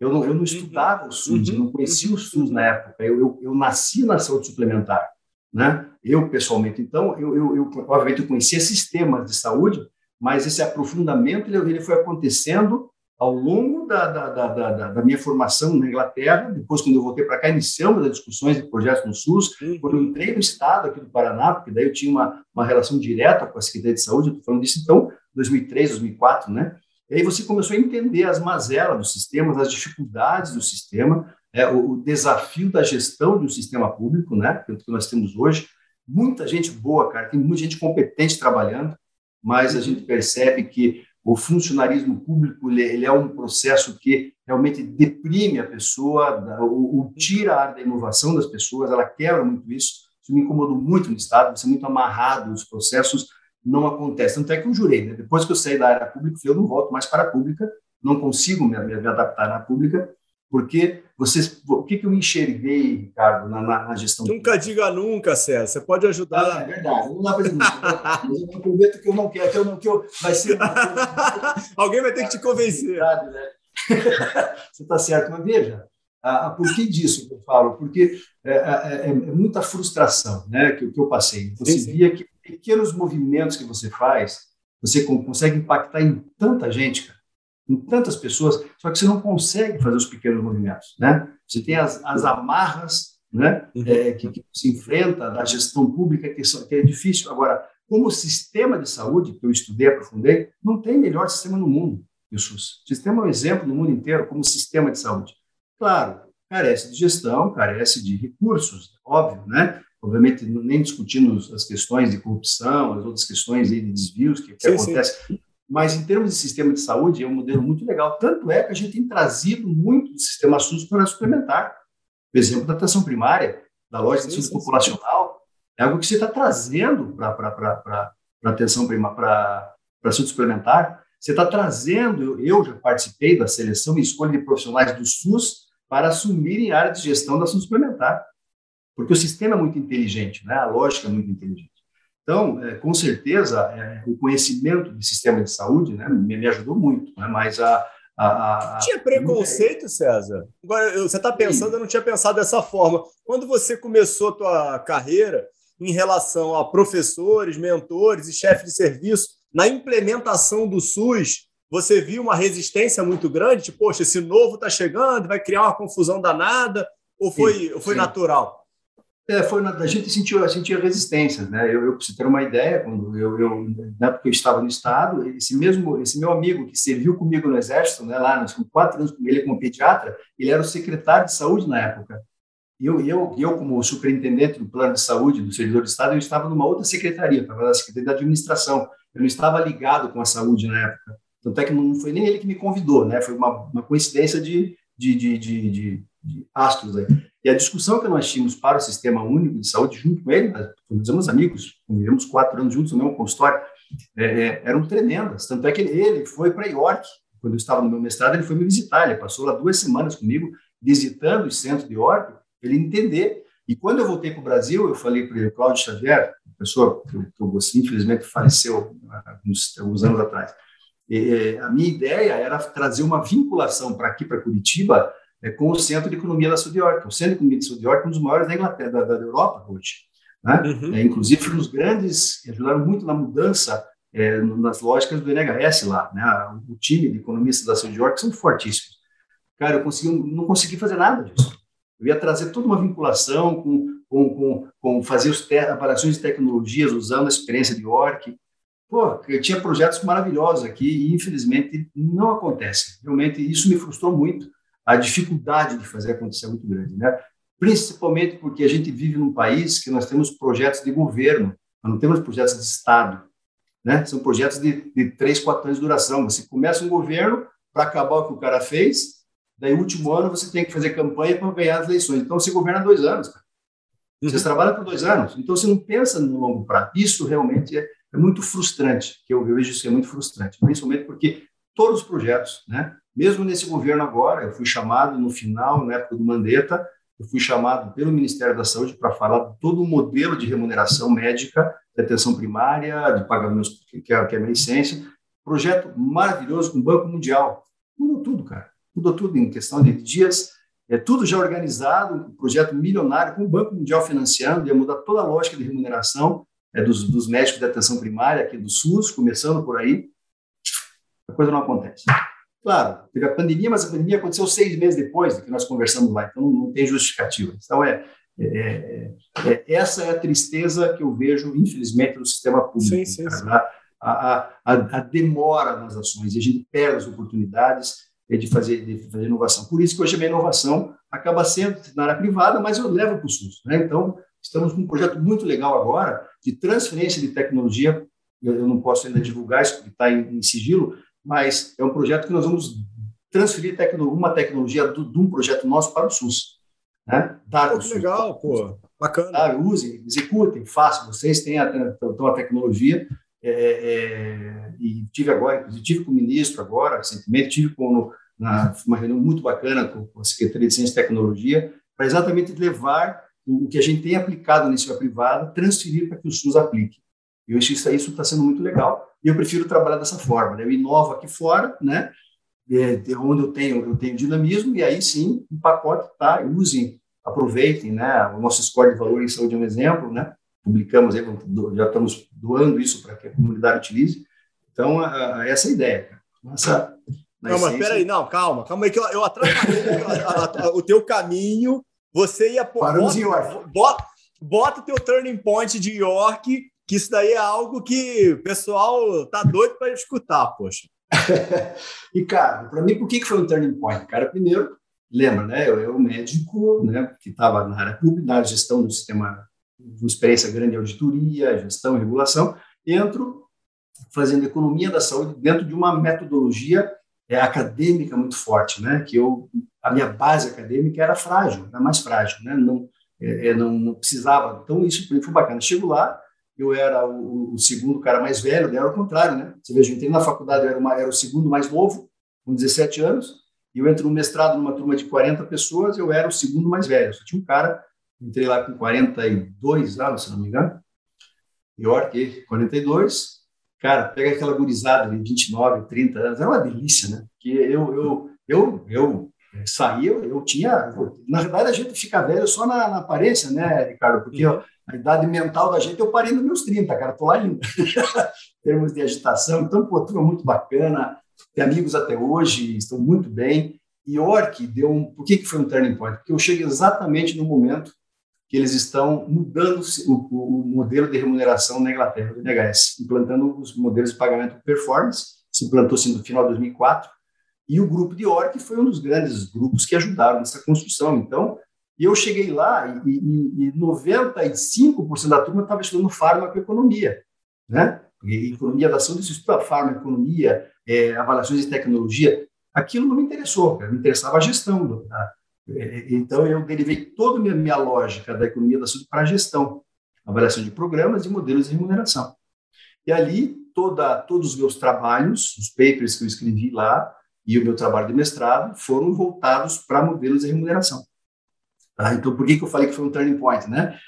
Eu não, eu não uhum. estudava o SUS, uhum. eu não conhecia o uhum. SUS na época. Eu, eu, eu, nasci na saúde suplementar, né? Eu, pessoalmente. Então, eu, eu, eu obviamente, eu conhecia sistemas de saúde, mas esse aprofundamento ele, ele foi acontecendo ao longo da, da, da, da, minha formação na Inglaterra, depois, quando eu voltei para cá, iniciamos as discussões de projetos no SUS. Quando eu entrei no Estado aqui do Paraná, porque daí eu tinha uma, uma relação direta com a Secretaria de Saúde, eu estou falando disso então, 2003, 2004, né? E aí você começou a entender as mazelas dos sistemas, as dificuldades do sistema, é, o, o, desafio da gestão de um sistema público, né? Que nós temos hoje. Muita gente boa, cara, tem muita gente competente trabalhando, mas a gente percebe que o funcionarismo público ele, ele, é um processo que realmente deprime a pessoa, o, o, tira a área da inovação das pessoas, ela quebra muito isso. Isso me incomodou muito no Estado, você é muito amarrado, os processos não acontecem. Tanto é que eu jurei, né? depois que eu saí da área pública, eu não volto mais para a pública, não consigo me, me adaptar na pública, porque vocês, o que, que eu enxerguei, Ricardo, na, na, gestão? Nunca pública? diga nunca, César. Você pode ajudar. Ah, é verdade. Não dá para dizer Mas eu prometo que eu não quero, que eu não que eu, vai ser. *laughs* Alguém vai ter que te convencer. *laughs* Né? *laughs* Você está certo, mas veja. Ah, por que disso que eu falo? Porque é, é, é, é muita frustração né, que, que eu passei. Você sim. via que pequenos movimentos que você faz, você consegue impactar em tanta gente, cara em tantas pessoas, só que você não consegue fazer os pequenos movimentos, né? Você tem as, as amarras, né? Uhum. É, que, que, se enfrenta da gestão pública que, que é difícil. Agora, como sistema de saúde que eu estudei, aprofundei, não tem melhor sistema no mundo que o SUS. O sistema é um exemplo no mundo inteiro como sistema de saúde. Claro, carece de gestão, carece de recursos, óbvio, né? Obviamente, nem discutindo as questões de corrupção, as outras questões de desvios que, que acontecem. Mas, em termos de sistema de saúde, é um modelo muito legal. Tanto é que a gente tem trazido muito do sistema SUS para suplementar. Por exemplo, da atenção primária, da loja de saúde populacional, é algo que você está trazendo para a atenção primária, para a saúde suplementar. Você está trazendo, eu já participei da seleção e escolha de profissionais do SUS para assumirem a área de gestão da saúde suplementar. Porque o sistema é muito inteligente, né? a lógica é muito inteligente. Então, é, com certeza, é, o conhecimento do sistema de saúde né, me, me ajudou muito, né, mas a, a, a, tinha preconceito, César? Agora, você está pensando, eu não tinha pensado dessa forma. Quando você começou a tua carreira em relação a professores, mentores e chefes de serviço, na implementação do SUS, você viu uma resistência muito grande? Tipo, poxa, esse novo está chegando, vai criar uma confusão danada? Ou foi, sim, ou foi natural? É, foi a gente sentiu, sentia resistências, né? Eu, eu para você ter uma ideia, quando eu, eu na época eu estava no estado, esse mesmo, esse meu amigo que serviu comigo no exército, né? Lá, nos quatro anos com ele como pediatra, ele era o secretário de saúde na época. E eu, eu, eu como superintendente do plano de saúde do servidor do estado, eu estava numa outra secretaria, estava na secretaria da administração. Eu não estava ligado com a saúde na época. Tanto é que não foi nem ele que me convidou, né? Foi uma, uma coincidência de, de, de, de, de astros aí. E a discussão que nós tínhamos para o Sistema Único de Saúde, junto com ele, nós somos amigos, vivemos quatro anos juntos no mesmo consultório, é, é, eram tremendas. Tanto é que ele, foi para York, quando eu estava no meu mestrado, ele foi me visitar, ele passou lá duas semanas comigo, visitando os centros de York, ele entender. E quando eu voltei para o Brasil, eu falei para ele, Cláudio Xavier, pessoa que infelizmente faleceu alguns, alguns anos atrás, e, a minha ideia era trazer uma vinculação para aqui, para Curitiba, é, com o Centro de Economia da York. O Centro de Economia da York é um dos maiores da Inglaterra, da, da Europa hoje. Né? Uhum. É, inclusive, foi um dos grandes que ajudaram muito na mudança é, nas lógicas do NHS lá. Né? O time de economistas da York são fortíssimos. Cara, eu consegui, não consegui fazer nada disso. Eu ia trazer toda uma vinculação com, com, com, com fazer os avaliações de tecnologias usando a experiência de York. Pô, eu tinha projetos maravilhosos aqui e, infelizmente, não acontece. Realmente, isso me frustrou muito a dificuldade de fazer acontecer é muito grande, né? Principalmente porque a gente vive num país que nós temos projetos de governo, nós não temos projetos de Estado, né? São projetos de, de três, quatro anos de duração. Você começa um governo para acabar o que o cara fez, daí último ano você tem que fazer campanha para ganhar as eleições. Então você governa dois anos, cara. Você uhum. trabalha por dois anos, então você não pensa no longo prazo. Isso realmente é, é muito frustrante, que eu, eu vejo isso é muito frustrante, principalmente porque todos os projetos, né? Mesmo nesse governo agora, eu fui chamado no final, na época do Mandetta, eu fui chamado pelo Ministério da Saúde para falar de todo o modelo de remuneração médica de atenção primária, de pagamentos, que é, que é a minha essência. Projeto maravilhoso com o Banco Mundial. Mudou tudo, cara. Mudou tudo em questão de dias. É tudo já organizado, um projeto milionário, com o Banco Mundial financiando, ia mudar toda a lógica de remuneração é, dos, dos médicos de atenção primária aqui do SUS, começando por aí. A coisa não acontece. Claro, teve a pandemia, mas a pandemia aconteceu seis meses depois do que nós conversamos lá, então não, tem justificativa. Então, é, é, é, é, essa é a tristeza que eu vejo, infelizmente, no sistema público. Sim, sim, sim. A, a, a, a, demora nas ações, e a gente perde as oportunidades de fazer, de fazer inovação. Por isso que hoje a minha inovação acaba sendo na área privada, mas eu levo para o SUS. Né? Então, estamos com um projeto muito legal agora de transferência de tecnologia. Eu, eu não posso ainda divulgar isso, porque está em, em sigilo, mas é um projeto que nós vamos transferir tecno, uma tecnologia do, de um projeto nosso para o SUS. Né? Dar pô, que legal, pô, bacana. Tá, usem, executem, façam, vocês têm a, a, a tecnologia, é, é, e tive agora, inclusive, tive com o ministro agora, recentemente, tive com, na, uma reunião muito bacana com, com a Secretaria de Ciência e Tecnologia, para exatamente levar o que a gente tem aplicado na iniciativa privada, transferir para que o SUS aplique. Eu acho que isso está sendo muito legal e eu prefiro trabalhar dessa forma. Né? Eu inovo aqui fora, né? É, onde eu tenho, eu tenho dinamismo, e aí sim, o um pacote tá, usem, aproveitem, né? O nosso score de valor em saúde é um exemplo, né? Publicamos, aí, já estamos doando isso para que a comunidade utilize. Então, a, a, essa é a ideia. Essa, não, essência... mas peraí, não, calma, calma aí que eu, eu atrapalhei o teu caminho. Você ia Paramos bota, em York. Bota, bota o teu turning point de York que isso daí é algo que o pessoal tá doido para escutar, poxa. *laughs* e, cara, para mim, por que, que foi um turning point? Cara, primeiro, lembra, né? Eu era médico né, que estava na área pública, na gestão do sistema, com experiência grande em auditoria, gestão e regulação, entro fazendo economia da saúde dentro de uma metodologia é, acadêmica muito forte, né? Que eu, a minha base acadêmica era frágil, era mais frágil, né? Não, é, é não, não precisava. Então, isso foi bacana. Chego lá, eu era o, o, segundo cara mais velho, era o contrário, né? Você veja, eu entrei na faculdade, eu era, uma, era o segundo mais novo, com 17 anos, e eu entro no mestrado numa turma de 40 pessoas, eu era o segundo mais velho. Só tinha um cara, entrei lá com 42 anos, se não me engano, pior que 42, cara, pega aquela gurizada de 29, 30 anos, é uma delícia, né? Que eu, eu, eu, eu saí, eu, eu tinha, na verdade a gente fica velho só na, na aparência, né, Ricardo? Porque eu, a idade mental da gente, eu parei nos meus 30, cara, tô lá ainda. *laughs* em termos de agitação, então, pô, turma muito bacana, tem amigos até hoje, estão muito bem. E Orc deu um. Por que, que foi um turning point? Porque eu cheguei exatamente no momento que eles estão mudando o, o modelo de remuneração na Inglaterra, do NHS, implantando os modelos de pagamento performance, se implantou-se no final de 2004, e o grupo de Orc foi um dos grandes grupos que ajudaram nessa construção. Então, eu cheguei lá e, e, e 95% da turma estava estudando farmacoeconomia, né? E economia da saúde, você estuda farmacoeconomia, é, avaliações de tecnologia. Aquilo não me interessou, me interessava a gestão. Tá? Então, eu derivei toda a minha, minha lógica da economia da saúde para a gestão, avaliação de programas e modelos de remuneração. E ali, toda, todos os meus trabalhos, os papers que eu escrevi lá e o meu trabalho de mestrado foram voltados para modelos de remuneração. Tá? Então, por que, que eu falei que foi um turning point? Né?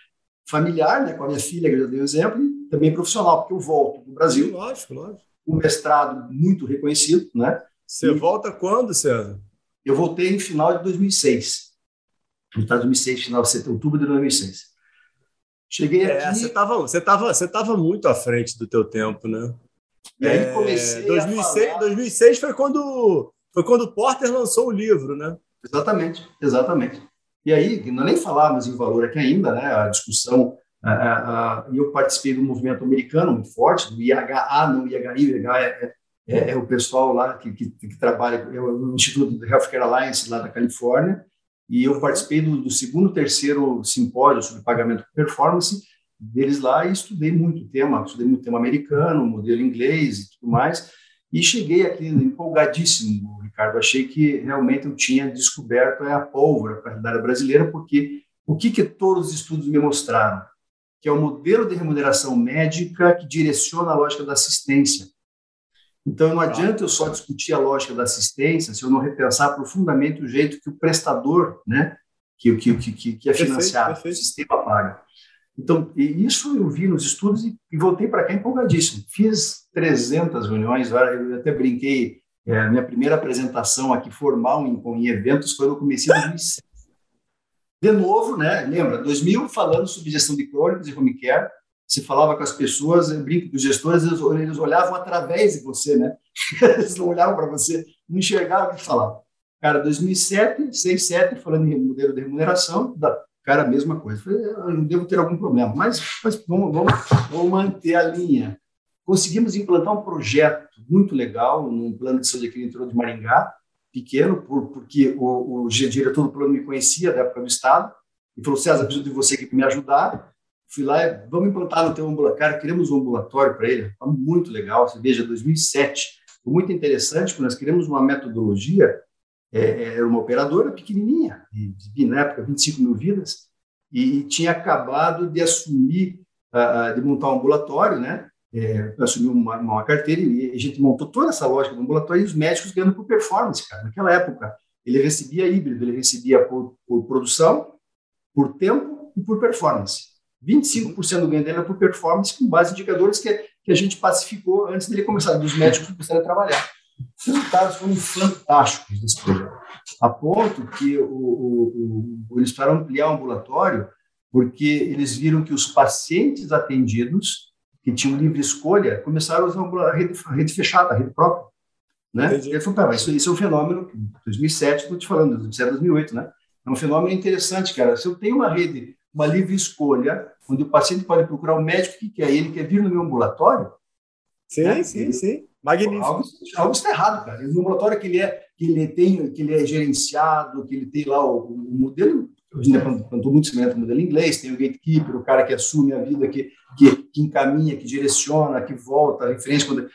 Familiar, né, com a minha filha, que eu já dei o um exemplo, e também profissional, porque eu volto para o Brasil. Lógico, lógico. Um mestrado muito reconhecido. Né? Você e volta quando, César? Eu voltei em final de 2006. No de 2006, final de outubro de 2006. Cheguei é, aqui... Você estava você tava, você tava muito à frente do teu tempo, né? E aí é, comecei 2006, falar... 2006 foi quando, foi quando o Porter lançou o livro, né? Exatamente, exatamente. E aí, não é nem falarmos em valor aqui ainda, né, a discussão, e eu participei do movimento americano muito forte, do IHA, não IHI, IHA é, é, é, o pessoal lá que, que, que trabalha, é o Instituto de Healthcare Alliance lá da Califórnia, e eu participei do, do segundo, terceiro simpósio sobre pagamento por performance deles lá e estudei muito o tema, estudei muito o tema americano, modelo inglês e tudo mais, e cheguei aqui empolgadíssimo Ricardo. Achei que realmente eu tinha descoberto a pólvora para a realidade brasileira, porque o que, que todos os estudos me mostraram? Que é o modelo de remuneração médica que direciona a lógica da assistência. Então, não adianta eu só discutir a lógica da assistência se eu não repensar profundamente o jeito que o prestador, né, que, que, que, que é financiado, perfeito, perfeito. o sistema paga. Então, isso eu vi nos estudos e, e voltei para cá empolgadíssimo. Fiz 300 reuniões, eu até brinquei, é, minha primeira apresentação aqui formal em, em eventos foi no começo de 2007. De novo, né, lembra, 2000 falando sobre gestão de crônicos e home care, se falava com as pessoas, eu brinco os gestores, eles, eles olhavam através de você, né? *laughs* Eles não olhavam para você, não enxergavam o que falava. Cara, 2007, 6, 7, falando em modelo de remuneração, da, cara, mesma coisa. Falei, eu não devo ter algum problema, mas, mas vamos, vamos, vamos manter a linha. Conseguimos implantar um projeto muito legal num plano de saúde aqui interior de Maringá, pequeno, por, porque o, o diretor do plano me conhecia da época do Estado, e falou, César, preciso de você aqui para me ajudar. Fui lá, vamos implantar no teu ambulatório. Queremos um ambulatório para ele, tá muito legal. Você veja, 2007, foi muito interessante, porque nós queremos uma metodologia, é, era uma operadora pequenininha, de, na época 25 mil vidas, e tinha acabado de assumir, de montar um ambulatório, né? É, assumiu uma, uma, carteira e a gente montou toda essa lógica do ambulatório e os médicos ganhando por performance, cara. Naquela época, ele recebia híbrido, ele recebia por, por produção, por tempo e por performance. 25% do ganho dele era por performance, com base em indicadores que, que a gente pacificou antes dele começar, dos médicos começarem a trabalhar. Os resultados foram fantásticos desse projeto, a ponto que o, o, o, eles precisaram ampliar o ambulatório, porque eles viram que os pacientes atendidos, que tinham livre escolha, começaram a usar a rede, a rede fechada, a rede própria. Né? Ele falou, isso, isso é um fenômeno, 2007, estou te falando, 2007, 2008, né? É um fenômeno interessante, cara. Se eu tenho uma rede uma livre escolha, onde o paciente pode procurar o médico que quer, ele quer vir no meu ambulatório. Sim, né? sim, ele, sim. Magnífico. Algo, algo está errado, cara. No ambulatório que ele é que ele tem, que ele é gerenciado, que ele tem lá o, o modelo, hoje em plantou muito semelhante ao modelo inglês, tem o gatekeeper, o cara que assume a vida, que, que, que encaminha, que direciona, que volta, referência. Quando...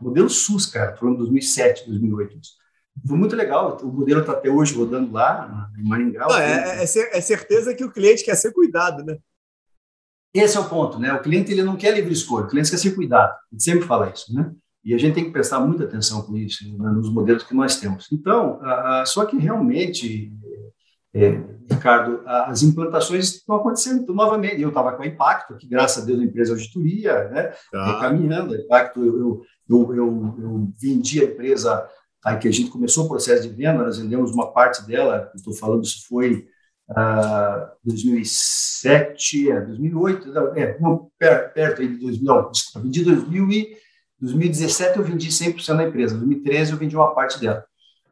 Modelo SUS, cara, falando de 2007, 2008. Foi muito legal. O modelo está até hoje rodando lá, em Maringá. Não, é, é, é, certeza que o cliente quer ser cuidado, né? Esse é o ponto, né? O cliente ele não quer livre escolha, o cliente quer ser cuidado. A gente sempre fala isso, né? E a gente tem que prestar muita atenção com isso, né, nos modelos que nós temos. Então, só que realmente, é, Ricardo, as implantações estão acontecendo novamente. Eu estava com a Impacto, que graças a Deus a empresa auditoria, né? Tá. Caminhando. A Impacto, eu, eu, eu, eu vendi a empresa aí que a gente começou o processo de venda, nós vendemos uma parte dela, estou falando isso foi uh, 2007, é, 2008, não, é, não, perto, perto aí de 2000, não, desculpa, vendi 2000 e 2017 eu vendi 100% da empresa, 2013 eu vendi uma parte dela.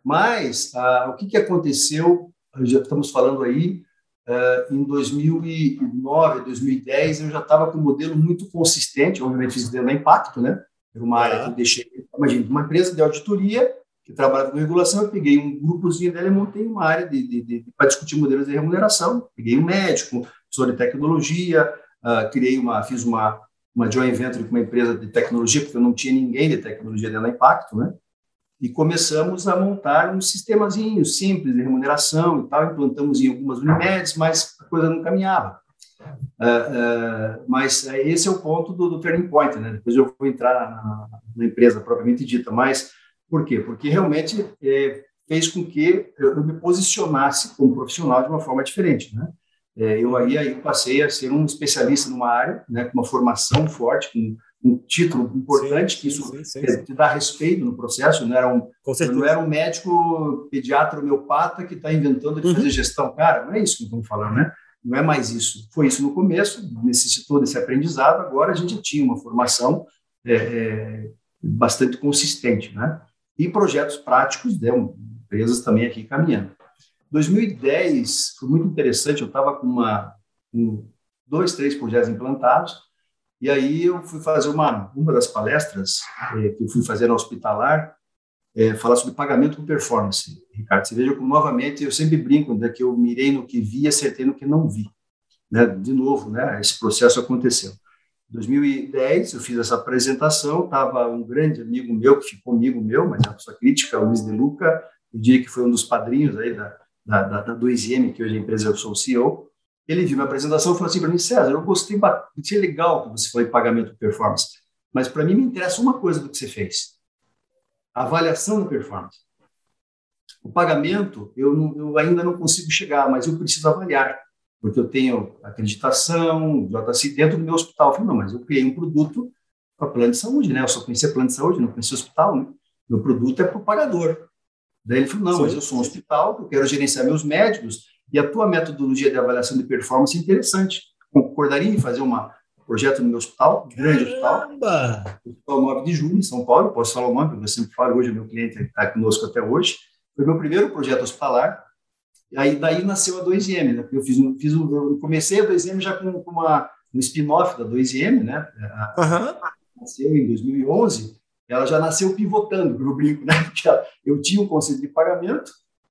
Mas uh, o que, que aconteceu, já estamos falando aí, uh, em 2009, 2010, eu já estava com um modelo muito consistente, obviamente fiz dentro da Impacto, né? Era uma área que eu deixei, imagina, uma empresa de auditoria, que com regulação, eu peguei um grupozinho dela e montei uma área de, de, de para discutir modelos de remuneração. Peguei um médico, professor de tecnologia, uh, criei uma, fiz uma, uma joint venture com uma empresa de tecnologia, porque eu não tinha ninguém de tecnologia dela Impacto, né? E começamos a montar um sistemazinho simples de remuneração e tal, implantamos em algumas Unimedes, mas a coisa não caminhava. Uh, uh, mas esse é o ponto do, do turning point, né? Depois eu vou entrar na, na empresa propriamente dita, mas por quê? Porque realmente é, fez com que eu me posicionasse como profissional de uma forma diferente, né? É, eu aí, aí passei a ser um especialista numa área, né, com uma formação forte, com um título importante, sim, que isso sim, sim, é, te dá respeito no processo. Não era um, eu não era um médico pediatra homeopata que está inventando de uhum. fazer gestão. Cara, não é isso que estamos falando, né? Não é mais isso. Foi isso no começo, necessitou desse aprendizado, agora a gente tinha uma formação é, é, bastante consistente, né? E projetos práticos de empresas também aqui caminhando. 2010 foi muito interessante, eu estava com uma, um, dois, três projetos implantados, e aí eu fui fazer uma, uma das palestras é, que eu fui fazer na Hospitalar, é, falar sobre pagamento com performance. Ricardo, você veja como, novamente, eu sempre brinco né, que eu mirei no que vi e acertei no que não vi. Né? De novo, né, esse processo aconteceu. 2010, eu fiz essa apresentação, estava um grande amigo meu, que ficou amigo meu, mas é pessoa crítica, o Luiz De Luca, eu diria que foi um dos padrinhos aí da, da, da, da 2M, que hoje é a empresa eu sou o CEO. Ele viu minha apresentação e falou assim para mim, César, eu gostei, achei legal que você falou em pagamento de performance, mas para mim me interessa uma coisa do que você fez, a avaliação da performance. O pagamento, eu, não, eu ainda não consigo chegar, mas eu preciso avaliar, porque eu tenho acreditação, JC dentro do meu hospital. Eu falei, não, mas eu criei um produto para plano de saúde, né? Eu só conhecia plano de saúde, não conhecia hospital, né? Meu produto é para o pagador. Daí ele falou, não, sim, mas eu sou um hospital, eu quero gerenciar meus médicos, e a tua metodologia de avaliação de performance é interessante. Concordaria em fazer uma, projeto no meu hospital, grande hospital, Hospital 9 de Julho, em São Paulo, posso falar o nome, porque eu sempre falo, hoje é meu cliente, está conosco até hoje, foi meu primeiro projeto hospitalar, aí daí nasceu a 2M, né? Eu fiz, fiz um, eu comecei a 2M já com, com uma, um spin-off da 2M, né? Uhum. Nasceu em 2011, ela já nasceu pivotando, eu brinco, né? Eu tinha um conceito de pagamento,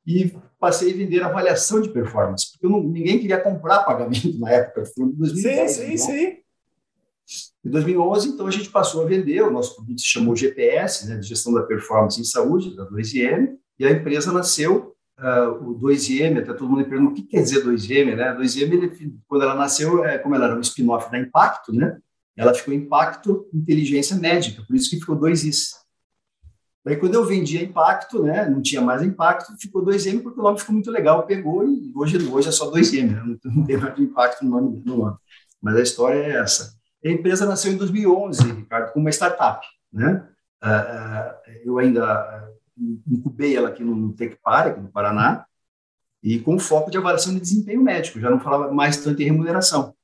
e passei a vender avaliação de performance, porque não, ninguém queria comprar pagamento na época, foi em 2010. Sim, sim, então, sim. Em 2011, então, a gente passou a vender, o nosso produto se chamou GPS, né, de gestão da performance em saúde, da 2IM, e a empresa nasceu, uh, o 2IM, até todo mundo pergunta o que quer dizer 2IM, né? 2IM, ele, quando ela nasceu, é, como ela era um spin-off da Impacto, né? Ela ficou Impacto Inteligência Médica, por isso que ficou 2Is. Daí, quando eu vendi a Impacto, né, não tinha mais Impacto, ficou 2M, porque o nome ficou muito legal, pegou, e hoje, hoje é só 2M, né? não tem mais Impacto no nome, no nome. Mas a história é essa. A empresa nasceu em 2011, Ricardo, como uma startup. Né? Ah, ah, eu ainda incubei ela aqui no Tecpar, aqui no Paraná, e com foco de avaliação de desempenho médico, já não falava mais tanto em remuneração.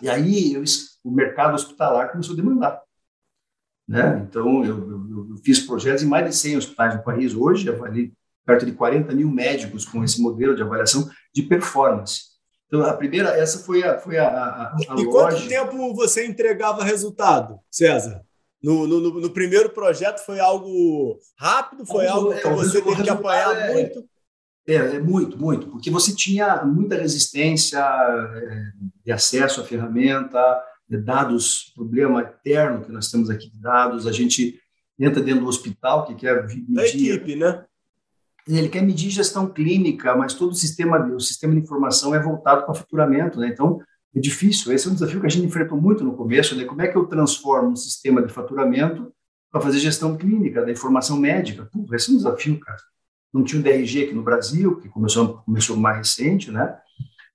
E aí eu, o mercado hospitalar começou a demandar. Né? Então, eu, eu, eu, fiz projetos em mais de 100 hospitais do país hoje, avalio perto de 40 mil médicos com esse modelo de avaliação de performance. Então, a primeira, essa foi a, foi a, a, a E quanto tempo você entregava resultado, César? No, no, no, primeiro projeto foi algo rápido? Foi é, algo que você teve que apanhar é, muito? É, é, muito, muito, porque você tinha muita resistência é, de acesso à ferramenta, dados, problema eterno que nós temos aqui de dados, a gente entra dentro do hospital que quer medir... Da equipe, né? ele quer medir gestão clínica, mas todo o sistema, o sistema de informação é voltado para faturamento, né? Então, é difícil. Esse é um desafio que a gente enfrentou muito no começo, né? Como é que eu transformo um sistema de faturamento para fazer gestão clínica, da informação médica? Pô, esse é um desafio, cara. Não tinha o DRG aqui no Brasil, que começou, começou mais recente, né?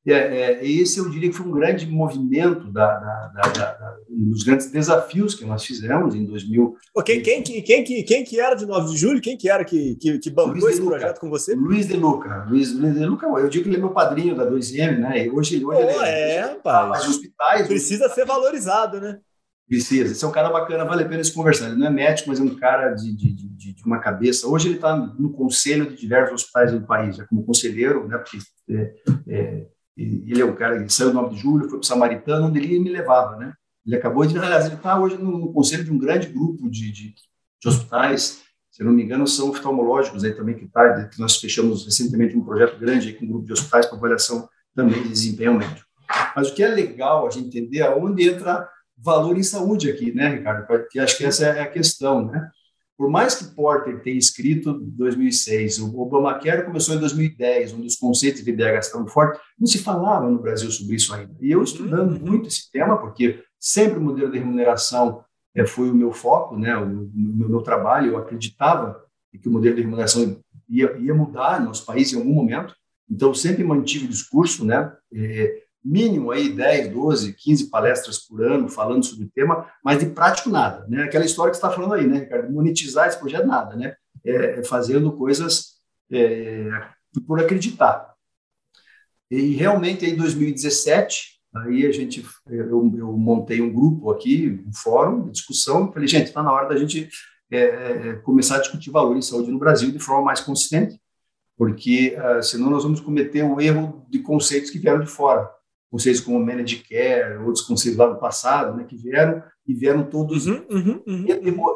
É, é, esse eu diria que foi um grande movimento da, da, da, um dos grandes desafios que nós fizemos em 2000. quem, quem, quem, quem, quem que era de 9 de julho? Quem que era que, que, que bancou esse projeto com você? Luiz de Luca. Luiz, Luiz de Luca, eu digo que ele é meu padrinho da 2M, né? E hoje, hoje Pô, ele é, rapaz. hospitais. Precisa hoje... ser valorizado, né? Precisa. Esse é um cara bacana, vale a pena se conversar. Ele não é médico, mas é um cara de, de, de, de uma cabeça. Hoje ele está no conselho de diversos hospitais do país, já como conselheiro, né? Porque é, é, ele é um cara, ele saiu do 9 de julho, foi para o Samaritano, onde ele me levava, né? Ele acabou de, aliás, ele está hoje no, no, conselho de um grande grupo de, de, de, hospitais, se não me engano, são oftalmológicos aí também que tá, que nós fechamos recentemente um projeto grande aí com um grupo de hospitais para avaliação também de desempenho médico. Mas o que é legal a gente entender é onde entra valor em saúde aqui, né, Ricardo? Porque acho que essa é a questão, né? Por mais que Porter tenha escrito em 2006, o Obamacare começou em 2010, onde os conceitos de IDH estavam fortes, não se falava no Brasil sobre isso ainda. E eu estudando uhum. muito esse tema, porque sempre o modelo de remuneração é, foi o meu foco, né, o, meu trabalho, eu acreditava que o modelo de remuneração ia, ia mudar no nosso país em algum momento, então sempre mantive o discurso, né, é, mínimo aí 10, 12, 15 palestras por ano falando sobre o tema, mas de prático nada, né? Aquela história que você está falando aí, né, Ricardo? Monetizar esse projeto nada, né? É, é fazendo coisas é, por acreditar. E realmente em 2017, aí a gente, eu, eu, montei um grupo aqui, um fórum de discussão, falei, gente, está na hora da gente é, é, começar a discutir valor em saúde no Brasil de forma mais consistente, porque uh, senão nós vamos cometer o erro de conceitos que vieram de fora conceitos como managed care, outros conceitos lá do passado, né, que vieram e vieram todos uhum, uhum, uhum. É, como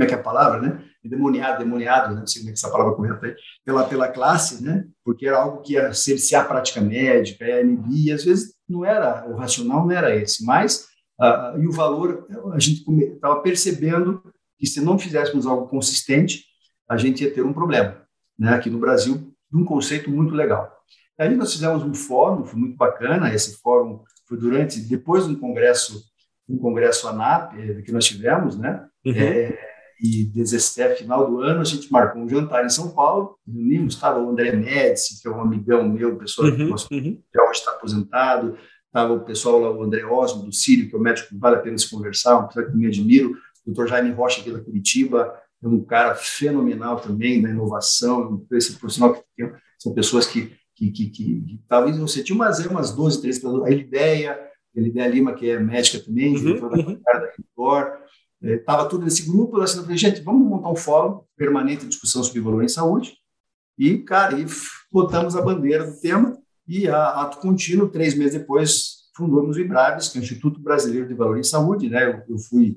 é que é a palavra, né? Demoniado, demoniado, né? não sei como é que essa palavra correta aí, pela, pela classe, né? Porque era algo que ia cercear a prática médica, a NB, e às vezes não era, o racional não era esse, mas, uh, e o valor, a gente estava percebendo que se não fizéssemos algo consistente, a gente ia ter um problema, né? Aqui no Brasil, um conceito muito legal. Aí nós fizemos um fórum, foi muito bacana. Esse fórum foi durante, depois do congresso, um congresso ANAP eh, que nós tivemos, né? Uhum. É, 2017, final do ano, a gente marcou um jantar em São Paulo, reunimos, estava o André Médici, que é um amigão meu, pessoa uhum, que uhum. já hoje está aposentado, estava o pessoal lá, o André Osmo, do Sírio, que é um médico que vale a pena se conversar, um cara que me admiro, o Dr. Jaime Rocha, aqui da Curitiba, é um cara fenomenal também na inovação, esse profissional que tem, são pessoas que que, que, que, que talvez você tinha umas, umas 12, 13 pessoas, a Elideia, a Elideia Lima, que é médica também, uhum, diretora uhum. da da Record, estava tudo nesse grupo, eu falei, gente, vamos montar um fórum permanente de discussão sobre valor em saúde, e, cara, e botamos a bandeira do tema, e a ato contínuo, três meses depois, fundamos o IBRAVES, que é o Instituto Brasileiro de Valor em Saúde, né, eu, eu fui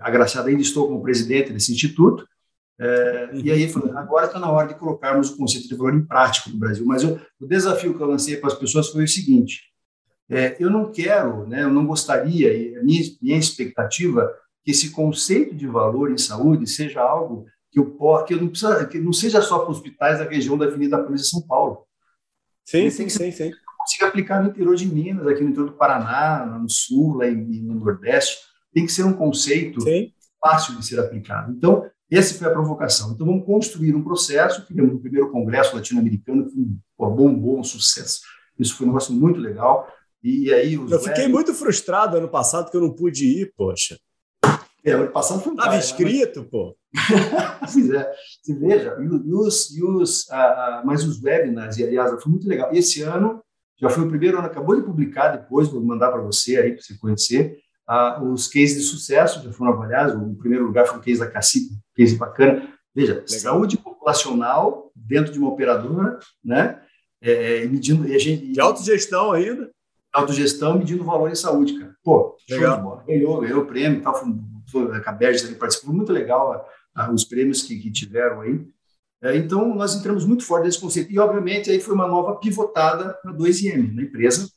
agraciado, ainda estou como presidente desse instituto, é. E aí, agora está na hora de colocarmos o conceito de valor em prática no Brasil. Mas eu, o desafio que eu lancei para as pessoas foi o seguinte: é, eu não quero, né, eu não gostaria, e a minha, minha expectativa que esse conceito de valor em saúde seja algo que eu que eu não precisa, que não seja só para hospitais da região da Avenida Paulista de São Paulo. Sim, sim, sim, sim. Consiga aplicar no interior de Minas, aqui no interior do Paraná, no Sul, lá em, no Nordeste. Tem que ser um conceito sim. fácil de ser aplicado. Então, essa foi a provocação. Então, vamos construir um processo. Tivemos o primeiro congresso latino-americano, que foi um bom, bom sucesso. Isso foi um negócio muito legal. E aí Eu fiquei muito frustrado ano passado que eu não pude ir, poxa. É, ano passado foi um Estava inscrito, mas... pô. *laughs* pois é. Você veja, e os, e os, ah, mas os webinars, e aliás, foi muito legal. Esse ano já foi o primeiro ano, acabou de publicar, depois vou mandar para você aí, para você conhecer. Ah, os cases de sucesso já foram avaliados. O primeiro lugar foi o case da Cacique, case bacana. Veja, Legal. saúde populacional dentro de uma operadora, né? É, é medindo, e a gente, de autogestão ainda. Autogestão medindo valor em saúde, cara. Pô, legal. Ganhou, ganhou o prêmio, tal, foi, foi, a também participou, muito legal a, a, os prêmios que, que tiveram aí. É, então, nós entramos muito forte nesse conceito. E, obviamente, aí foi uma nova pivotada na 2IM, na empresa,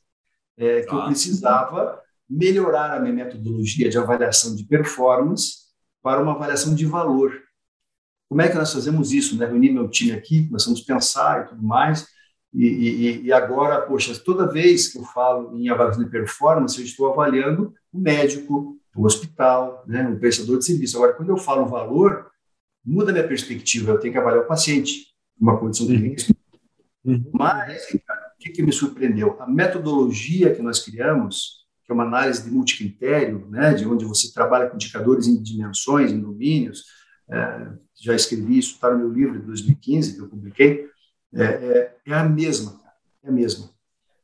é, que ah. eu precisava melhorar a minha metodologia de avaliação de performance para uma avaliação de valor. Como é que nós fazemos isso? Né? Reunir meu time aqui, começamos a pensar e tudo mais. E, e, e, agora, poxa, toda vez que eu falo em avaliação de performance, eu estou avaliando o médico, o hospital, né, o prestador de serviço. Agora, quando eu falo valor, muda minha perspectiva. Eu tenho que avaliar o paciente, uma condição de risco. Uhum. Mas, cara, o que, que me surpreendeu? A metodologia que nós criamos que é uma análise de multicritério, né, de onde você trabalha com indicadores em dimensões, em domínios. É, já escrevi isso, está no meu livro de 2015, que eu publiquei. É, é, é a mesma, é a mesma.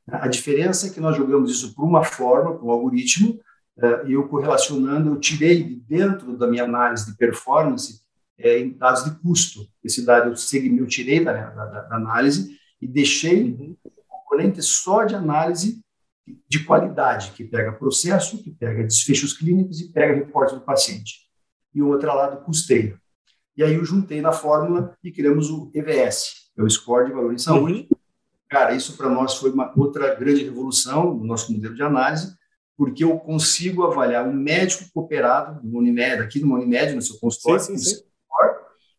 A diferença é que nós jogamos isso por uma forma, por um algoritmo, é, e eu correlacionando, eu tirei de dentro da minha análise de performance é, em dados de custo. Esse dado eu, segui, eu tirei da, da, da análise e deixei uhum. um componente só de análise de qualidade, que pega processo, que pega desfechos clínicos e pega reporte do paciente. E o outro lado, custeio. E aí eu juntei na fórmula e criamos o EVS, que é o Score de Valor em Saúde. Uhum. Cara, isso para nós foi uma outra grande revolução no nosso modelo de análise, porque eu consigo avaliar um médico cooperado do Unimed, aqui no Unimed, no seu consultório, sim, sim, sim.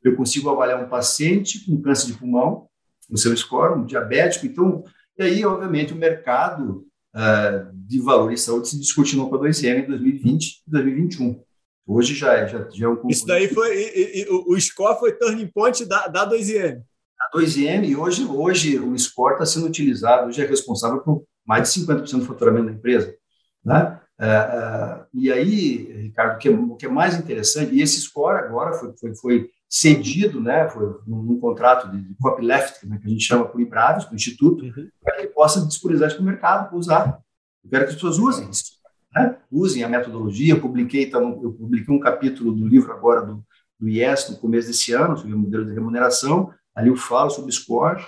eu consigo avaliar um paciente com câncer de pulmão, no seu score, um diabético. Então, e aí, obviamente, o mercado uh, de valor em saúde se com a 2M em 2020 e 2021. Hoje já é, já, já é um Isso daí foi. E, e, o score foi turning point da, da 2M. A 2M, e hoje, hoje o score está sendo utilizado, hoje é responsável por mais de 50% do faturamento da empresa. Né? Uh, uh, e aí, Ricardo, o que, é, o que é mais interessante, e esse score agora foi, foi, foi cedido, né, foi num, contrato de, de copyleft, né, que a gente chama por Ibraves, para o Instituto, uhum. para que possa disponibilizar isso para o mercado, para usar. Eu quero que as pessoas usem isso, né? usem a metodologia. Eu publiquei, então, eu publiquei um capítulo do livro agora do, do IES no começo desse ano, sobre o modelo de remuneração. Ali eu falo sobre score,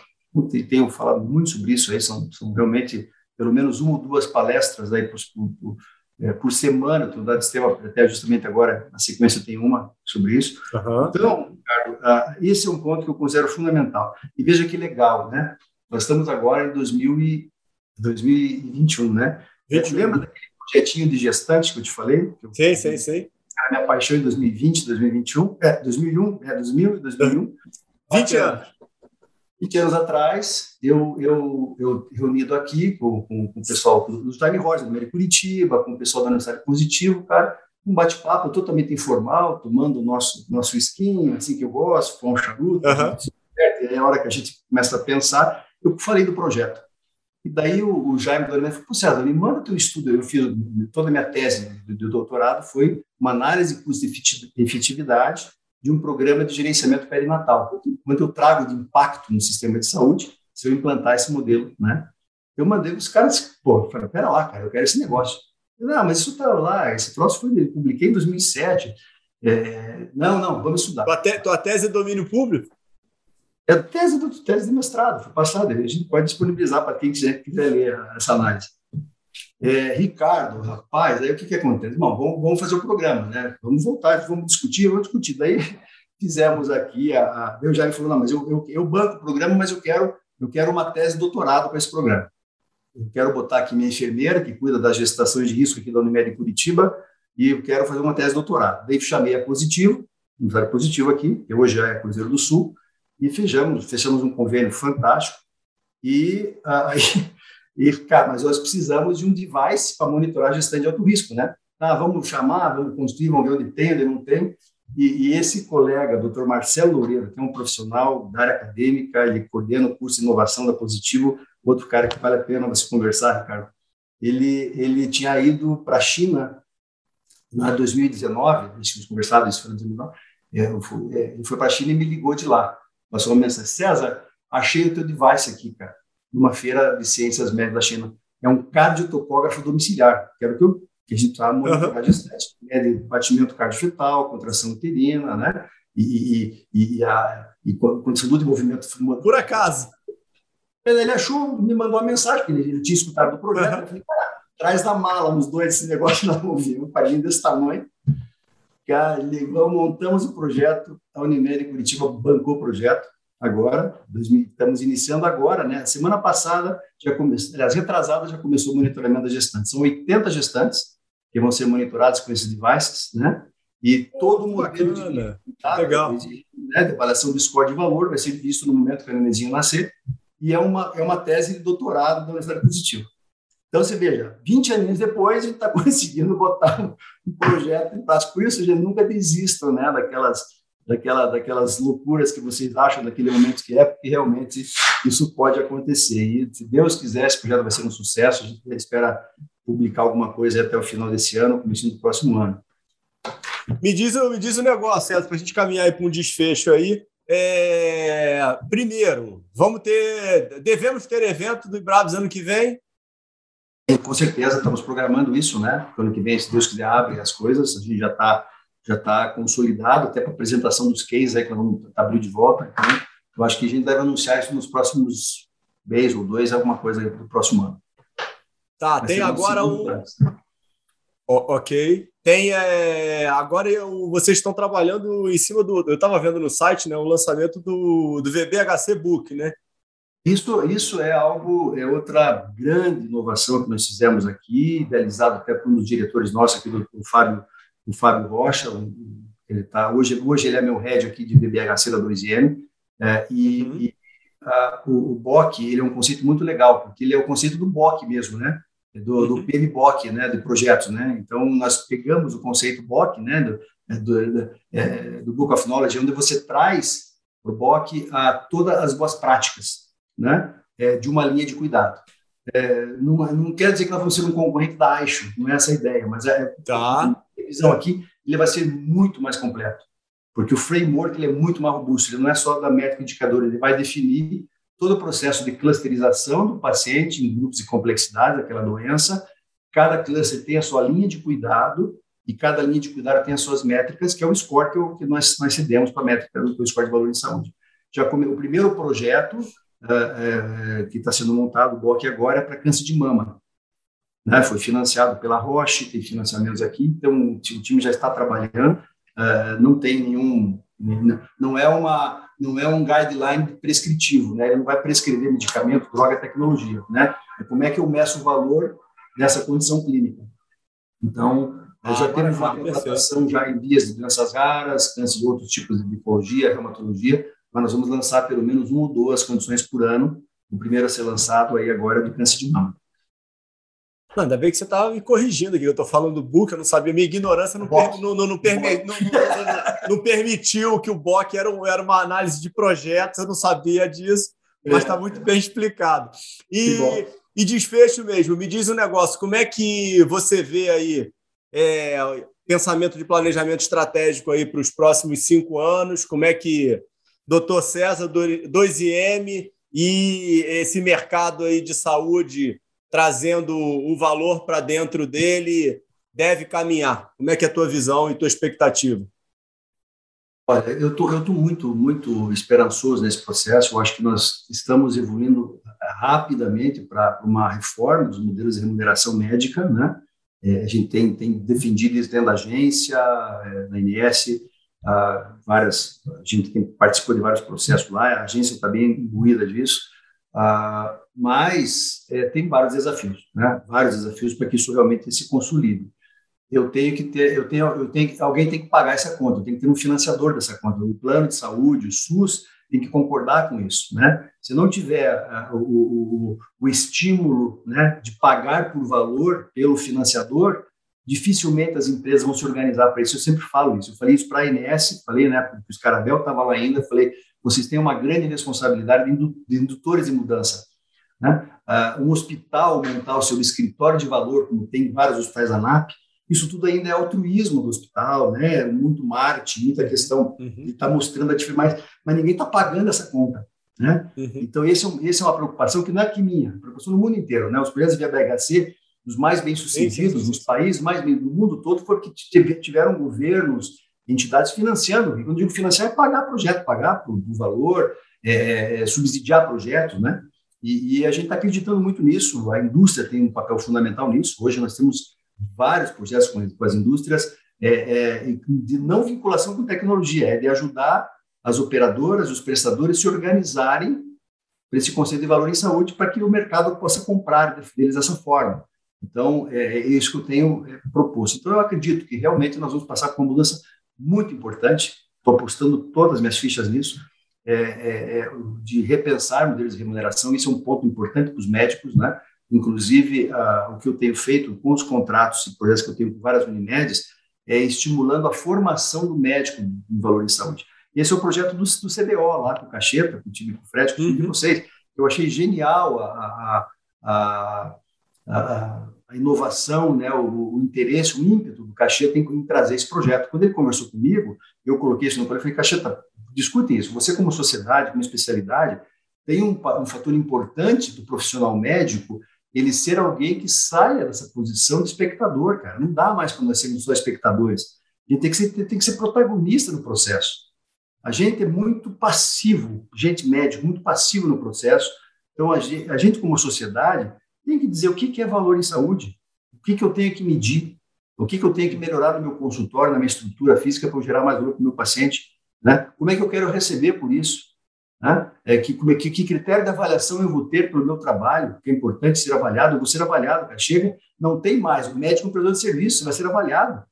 tenho falado muito sobre isso aí, são, são realmente pelo menos uma ou duas palestras aí para é, por semana, estou dando sistema, até justamente agora, na sequência tem uma sobre isso. Uhum. Então, Ricardo, uh, esse é um ponto que eu considero fundamental. E veja que legal, né? Nós estamos agora em 2000 e 2021, né? 21. Lembra daquele projetinho de gestante que eu te falei? Eu, sim, sim, sim. A minha paixão em 2020, 2021, é, 2001, é, 2000 e 2001. 20 anos. 20 anos atrás, eu, eu, eu reunido aqui com, com, com o pessoal do Time Rosa, do Meio Curitiba, com o pessoal da Universidade Positivo, cara, um bate-papo totalmente informal, tomando o nosso, nosso esquinho, assim que eu gosto, com um charuto, uhum. e aí a hora que a gente começa a pensar, eu falei do projeto. E daí o, o Jaime Dornan falou, César, me manda teu estudo. Eu fiz toda a minha tese do, do doutorado foi uma análise de custo-efetividade de um programa de gerenciamento perinatal. Quanto eu trago de impacto no sistema de saúde se eu implantar esse modelo, né? Eu mandei os caras, pô, falei, pera lá, cara, eu quero esse negócio. Não, mas isso está lá, esse troço foi, eu publiquei em 2007. É, não, não, vamos estudar. Tua, te, tua tese é domínio público? É tese, do, tese de mestrado, foi passada. A gente pode disponibilizar para quem quiser, quiser ler essa análise. É, Ricardo, rapaz, aí o que, que acontece? Bom, vamos, vamos, fazer o programa, né? Vamos voltar, vamos discutir, vamos discutir. Daí *laughs* fizemos aqui, a, a, eu já me falou, não, mas eu, eu, eu banco o programa, mas eu quero, eu quero uma tese de doutorado para esse programa. Eu quero botar aqui minha enfermeira, que cuida das gestações de risco aqui da Unimed em Curitiba, e eu quero fazer uma tese de doutorado. Daí chamei a Positivo, um usuário positivo aqui, que hoje é Cruzeiro do Sul, e fechamos, fechamos um convênio fantástico. E *laughs* aí, e, cara, mas nós precisamos de um device para monitorar a gestão de alto risco, né? Ah, vamos chamar, vamos construir, vamos ver onde tem, onde não tem. E, e esse colega, doutor Marcelo Loureiro, que é um profissional da área acadêmica, ele coordena o curso de inovação da Positivo, outro cara que vale a pena você conversar, Ricardo. Ele, ele tinha ido para a China na 2019, a gente conversado isso foi em 2019, é, é, ele foi para a China e me ligou de lá passou uma mensagem, César, achei o teu device aqui, cara, numa feira de ciências médicas da China. É um cardiotocógrafo domiciliar, que era o que, eu, que a gente está monitorando uhum. né, de batimento cardiofetal, contração uterina, né, e, e, e, a, e condição de movimento. Por acaso. Ele achou, me mandou uma mensagem, que ele, ele tinha escutado do projeto, uhum. eu falei, cara, traz da mala uns dois esse negócio na mão, um parinho desse tamanho, Cara, montamos o projeto, a Unimed Curitiba bancou o projeto agora, 2000, estamos iniciando agora, né? Semana passada já começou, aliás, retrasada já começou o monitoramento das gestantes. São 80 gestantes que vão ser monitorados com esses devices, né? E todo o modelo de, tá, Legal. De, né, avaliação do score de valor vai ser visto no momento que o nenenzinho nascer, e é uma, é uma tese de doutorado da Universidade Positiva. Então, você veja, 20 anos depois, a gente está *laughs* conseguindo botar um projeto em prática. Por isso, gente, nunca desistam né, daquelas, daquela, daquelas loucuras que vocês acham naquele momento que é, porque realmente isso pode acontecer. E, se Deus quiser, esse projeto vai ser um sucesso. A gente espera publicar alguma coisa até o final desse ano, começo do próximo ano. Me diz, me diz o um negócio, César, para a gente caminhar para um desfecho aí. É, primeiro, vamos ter, devemos ter evento do Bravos ano que vem? com certeza estamos programando isso, né? Ano que vem, se Deus quiser, abre as coisas. A gente já está já tá consolidado até para apresentação dos cases aí que nós vamos abrir de volta. Então, eu acho que a gente deve anunciar isso nos próximos mês ou dois, alguma coisa do próximo ano. Tá, Vai tem agora um. ok. Tem é, agora eu, vocês estão trabalhando em cima do. Eu estava vendo no site, né, o lançamento do, do VBHC Book, né? Isso, isso é algo, é outra grande inovação que nós fizemos aqui, idealizado até por um dos diretores nossos aqui, do, do Fábio, o Fábio Rocha. Ele tá, hoje, hoje ele é meu head aqui de BBHC da 2M, é, e, uhum. e a, o, o BOC ele é um conceito muito legal, porque ele é o conceito do BOC mesmo, né? Do, uhum. do PMBOK, né? De projetos, né? Então, nós pegamos o conceito BOC, né? Do, do, do, é, do Book of Knowledge, onde você traz para o BOC a, todas as boas práticas, né, é, de uma linha de cuidado. É, não, não quer dizer que nós vamos ser um concorrente da AISHO, não é essa a ideia, mas é, tá. Visão aqui ele vai ser muito mais completo, porque o framework ele é muito mais robusto, ele não é só da métrica indicador, ele vai definir todo o processo de clusterização do paciente em grupos de complexidade daquela doença, cada cluster tem a sua linha de cuidado e cada linha de cuidado tem as suas métricas, que é o score que, que nós, nós cedemos para a métrica do, score de valor de saúde. Já come, o primeiro projeto é, é, que está sendo montado, o BOC agora, é para câncer de mama. Né? Foi financiado pela Roche, tem financiamentos aqui, então o time já está trabalhando, é, não tem nenhum, não é uma, não é um guideline prescritivo, né? Ele não vai prescrever medicamento, droga, tecnologia, né? É como é que eu meço o valor dessa condição clínica. Então, ah, já temos uma contratação já em vias de doenças raras, câncer de outros tipos de bipologia, reumatologia, mas nós vamos lançar pelo menos uma ou duas condições por ano. O primeiro a ser lançado aí agora é do câncer de mama. Não, ainda bem que você estava me corrigindo aqui. Eu estou falando do book, eu não sabia. Minha ignorância não, per, não, não, não, permi, não, permitiu que o BOC era, era uma análise de projetos, eu não sabia disso, mas está muito bem explicado. E, e desfecho mesmo, me diz um negócio: como é que você vê aí é, pensamento de planejamento estratégico aí para os próximos cinco anos? Como é que doutor César, 2IM e esse mercado aí de saúde trazendo o valor para dentro dele deve caminhar? Como é que é a tua visão e tua expectativa? Olha, eu tô, estou tô muito, muito esperançoso nesse processo. Eu acho que nós estamos evoluindo rapidamente para uma reforma dos modelos de remuneração médica. Né? É, a gente tem, tem defendido isso dentro da agência, é, na INS, ah, várias, a gente tem, participou de vários processos lá, a agência está bem imbuída disso. Ah, mas é, tem vários desafios, né? Vários desafios para que isso realmente se consolide. Eu tenho que ter, eu tenho, eu tenho, alguém tem que pagar essa conta, tenho que ter um financiador dessa conta. O plano de saúde, o SUS, tem que concordar com isso, né? Se não tiver uh, o, o, o, estímulo, né, de pagar por valor pelo financiador, dificilmente as empresas vão se organizar para isso. Eu sempre falo isso. Eu falei isso para a INS, falei, né, porque o Scarabel estava lá ainda, falei, vocês têm uma grande responsabilidade de indutores de mudança. Né? Uh, um hospital montar o seu escritório de valor, como tem vários hospitais da ANAP, isso tudo ainda é altruísmo do hospital, né? muito marketing, muita questão uhum. de estar tá mostrando a diferença, mas, mas ninguém está pagando essa conta. Né? Uhum. Então, esse é, esse é uma preocupação que não é aqui minha, é preocupação no mundo inteiro. Né? Os projetos via BHC, os mais bem-sucedidos, nos países mais bem do mundo todo, foram que tiveram governos, entidades financiando. Quando digo financiar, é pagar projeto, pagar o valor, é, é, subsidiar projetos, né? E, e a gente está acreditando muito nisso, a indústria tem um papel fundamental nisso. Hoje nós temos vários projetos com, com as indústrias é, é, de não vinculação com tecnologia, é de ajudar as operadoras, os prestadores se organizarem para esse conceito de valor em saúde para que o mercado possa comprar deles dessa forma. Então, é, é isso que eu tenho é, proposto. Então, eu acredito que realmente nós vamos passar por uma mudança muito importante. Estou apostando todas as minhas fichas nisso é, é, é, de repensar modelos de remuneração. Isso é um ponto importante para os médicos, né? Inclusive, o que eu tenho feito com os contratos e projetos que eu tenho com várias Unimedes é estimulando a formação do médico em valor em saúde. Esse é o projeto do, do CBO, lá com o Cacheta, com o time do Fred, com o time uhum. de vocês. Eu achei genial a, a, a, a, a inovação, né, o, o, interesse, o ímpeto do Cacheta em, trazer esse projeto. Quando ele conversou comigo, eu coloquei isso no plano e falei, Cacheta, discute isso. Você, como sociedade, como especialidade, tem um, um fator importante do profissional médico ele ser alguém que saia dessa posição de espectador, cara. Não dá mais para nós sermos só espectadores. A gente tem que, ser, tem que ser protagonista no processo. A gente é muito passivo, gente médico, muito passivo no processo. Então, a gente, a gente como sociedade, tem que dizer o que, é valor em saúde, o que, eu tenho que medir, o que, eu tenho que melhorar no meu consultório, na minha estrutura física para gerar mais valor para o meu paciente. Né? Como é que eu quero receber por isso? Né? É, que, é, que, que critério de avaliação eu vou ter para o meu trabalho, que é importante ser avaliado, eu vou ser avaliado. Cara. Chega, não tem mais, o médico é um prestador de serviço, vai ser avaliado.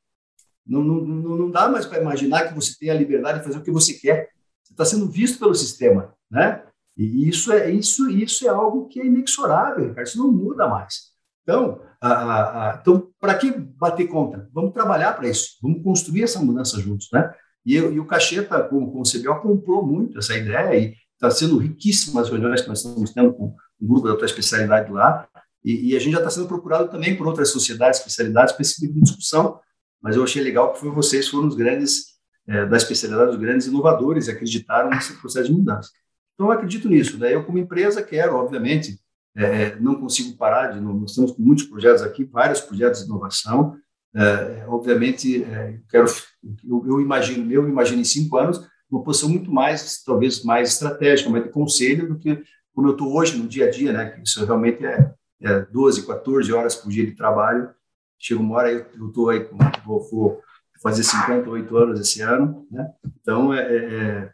Não, não, não dá mais para imaginar que você tem a liberdade de fazer o que você quer. Você está sendo visto pelo sistema, né? E isso é isso isso é algo que é inexorável, Ricardo. Isso não muda mais. Então, então para que bater conta? Vamos trabalhar para isso. Vamos construir essa mudança juntos, né? E, eu, e o Cacheta, com, com o CBO, comprou muito essa ideia e está sendo riquíssimas as reuniões que nós estamos tendo com o grupo da tua especialidade lá. E, e a gente já está sendo procurado também por outras sociedades, especialidades para esse tipo de discussão. Mas eu achei legal que foi vocês foram os grandes é, da especialidade, os grandes inovadores e acreditaram nesse processo de mudança. Então, eu acredito nisso. Daí, eu, como empresa, quero, obviamente, é, não consigo parar de. Nós estamos com muitos projetos aqui, vários projetos de inovação. É, obviamente, é, quero, eu, eu, imagino, eu imagino em cinco anos uma posição muito mais, talvez mais estratégica, mais de conselho do que como eu estou hoje no dia a dia, né? Que isso realmente é, é 12, 14 horas por dia de trabalho. Chega uma hora eu estou aí, vou, vou, fazer 58 anos esse ano, né? Então é, é, é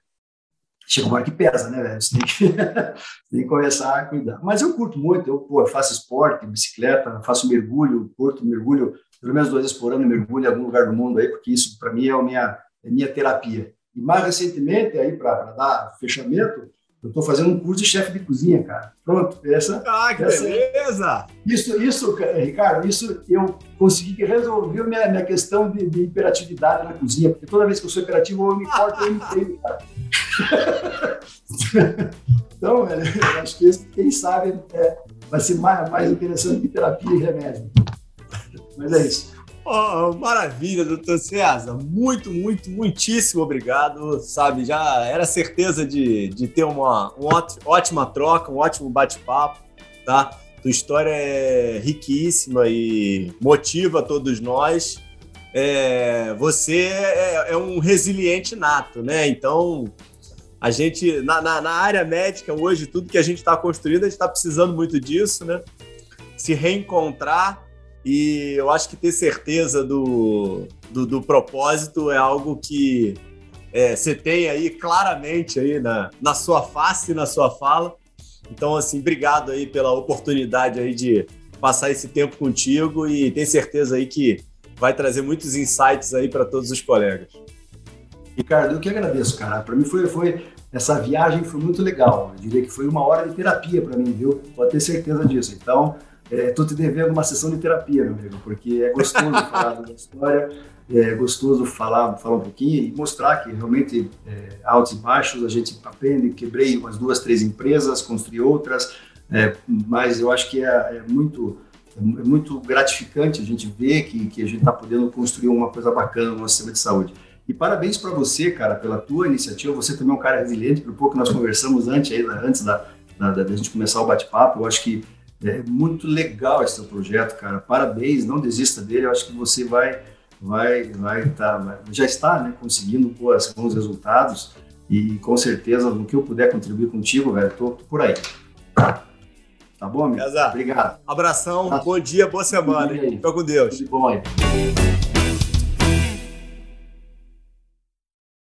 chega uma hora que pesa, né, velho? Você tem que, *laughs* tem que começar a cuidar. Mas eu curto muito, eu, pô, faço esporte, bicicleta, faço mergulho, curto mergulho pelo menos duas vezes por ano, mergulho em algum lugar do mundo aí, porque isso, para mim, é a minha, é minha terapia. E mais recentemente, aí para dar fechamento, Eu estou fazendo um curso de chefe de cozinha, cara. Pronto, essa. Ah, que essa, beleza! Isso, isso, Ricardo, isso eu consegui resolver minha, minha questão de, de hiperatividade na cozinha, porque toda vez que eu sou hiperativo, eu me *laughs* corto e eu me treino, cara. *laughs* então, eu acho que esse, quem sabe, é, vai ser mais, mais interessante que terapia e remédio. Mas é isso. Oh, maravilha, doutor César. Muito, muito, muitíssimo obrigado. Sabe, já era certeza de, de ter uma, uma ótima troca, um ótimo bate-papo, tá? Tua história é riquíssima e motiva todos nós. É, você é, é, um resiliente nato, né? Então, a gente, na, na, na área médica hoje, tudo que a gente está construindo, a gente está precisando muito disso, né? Se reencontrar e eu acho que ter certeza do, do, do propósito é algo que é, você tem aí claramente aí na, na sua face, na sua fala. Então, assim, obrigado aí pela oportunidade aí de passar esse tempo contigo e tenho certeza aí que vai trazer muitos insights aí para todos os colegas. Ricardo, eu que agradeço, cara. Para mim foi, foi essa viagem foi muito legal. Eu diria que foi uma hora de terapia para mim, viu? Pode ter certeza disso. Então, Estou é, te devendo uma sessão de terapia, meu amigo, porque é gostoso *laughs* falar da história, é gostoso falar, falar um pouquinho e mostrar que realmente é, altos e baixos a gente aprende. Quebrei umas duas, três empresas, construí outras, é, mas eu acho que é, é muito é muito gratificante a gente ver que, que a gente está podendo construir uma coisa bacana no nosso sistema de saúde. E parabéns para você, cara, pela tua iniciativa. Você também é um cara resiliente, por pouco nós conversamos antes, aí, antes da, da, da gente começar o bate-papo. Eu acho que é muito legal esse seu projeto, cara. Parabéns, não desista dele. Eu acho que você vai, vai, vai estar, tá, já está, né, conseguindo bons resultados e com certeza no que eu puder contribuir contigo, velho, tô, tô por aí. Tá bom, amigo? Obrigado. Abração, bom dia, boa semana. Fica com Deus. Tudo bom aí.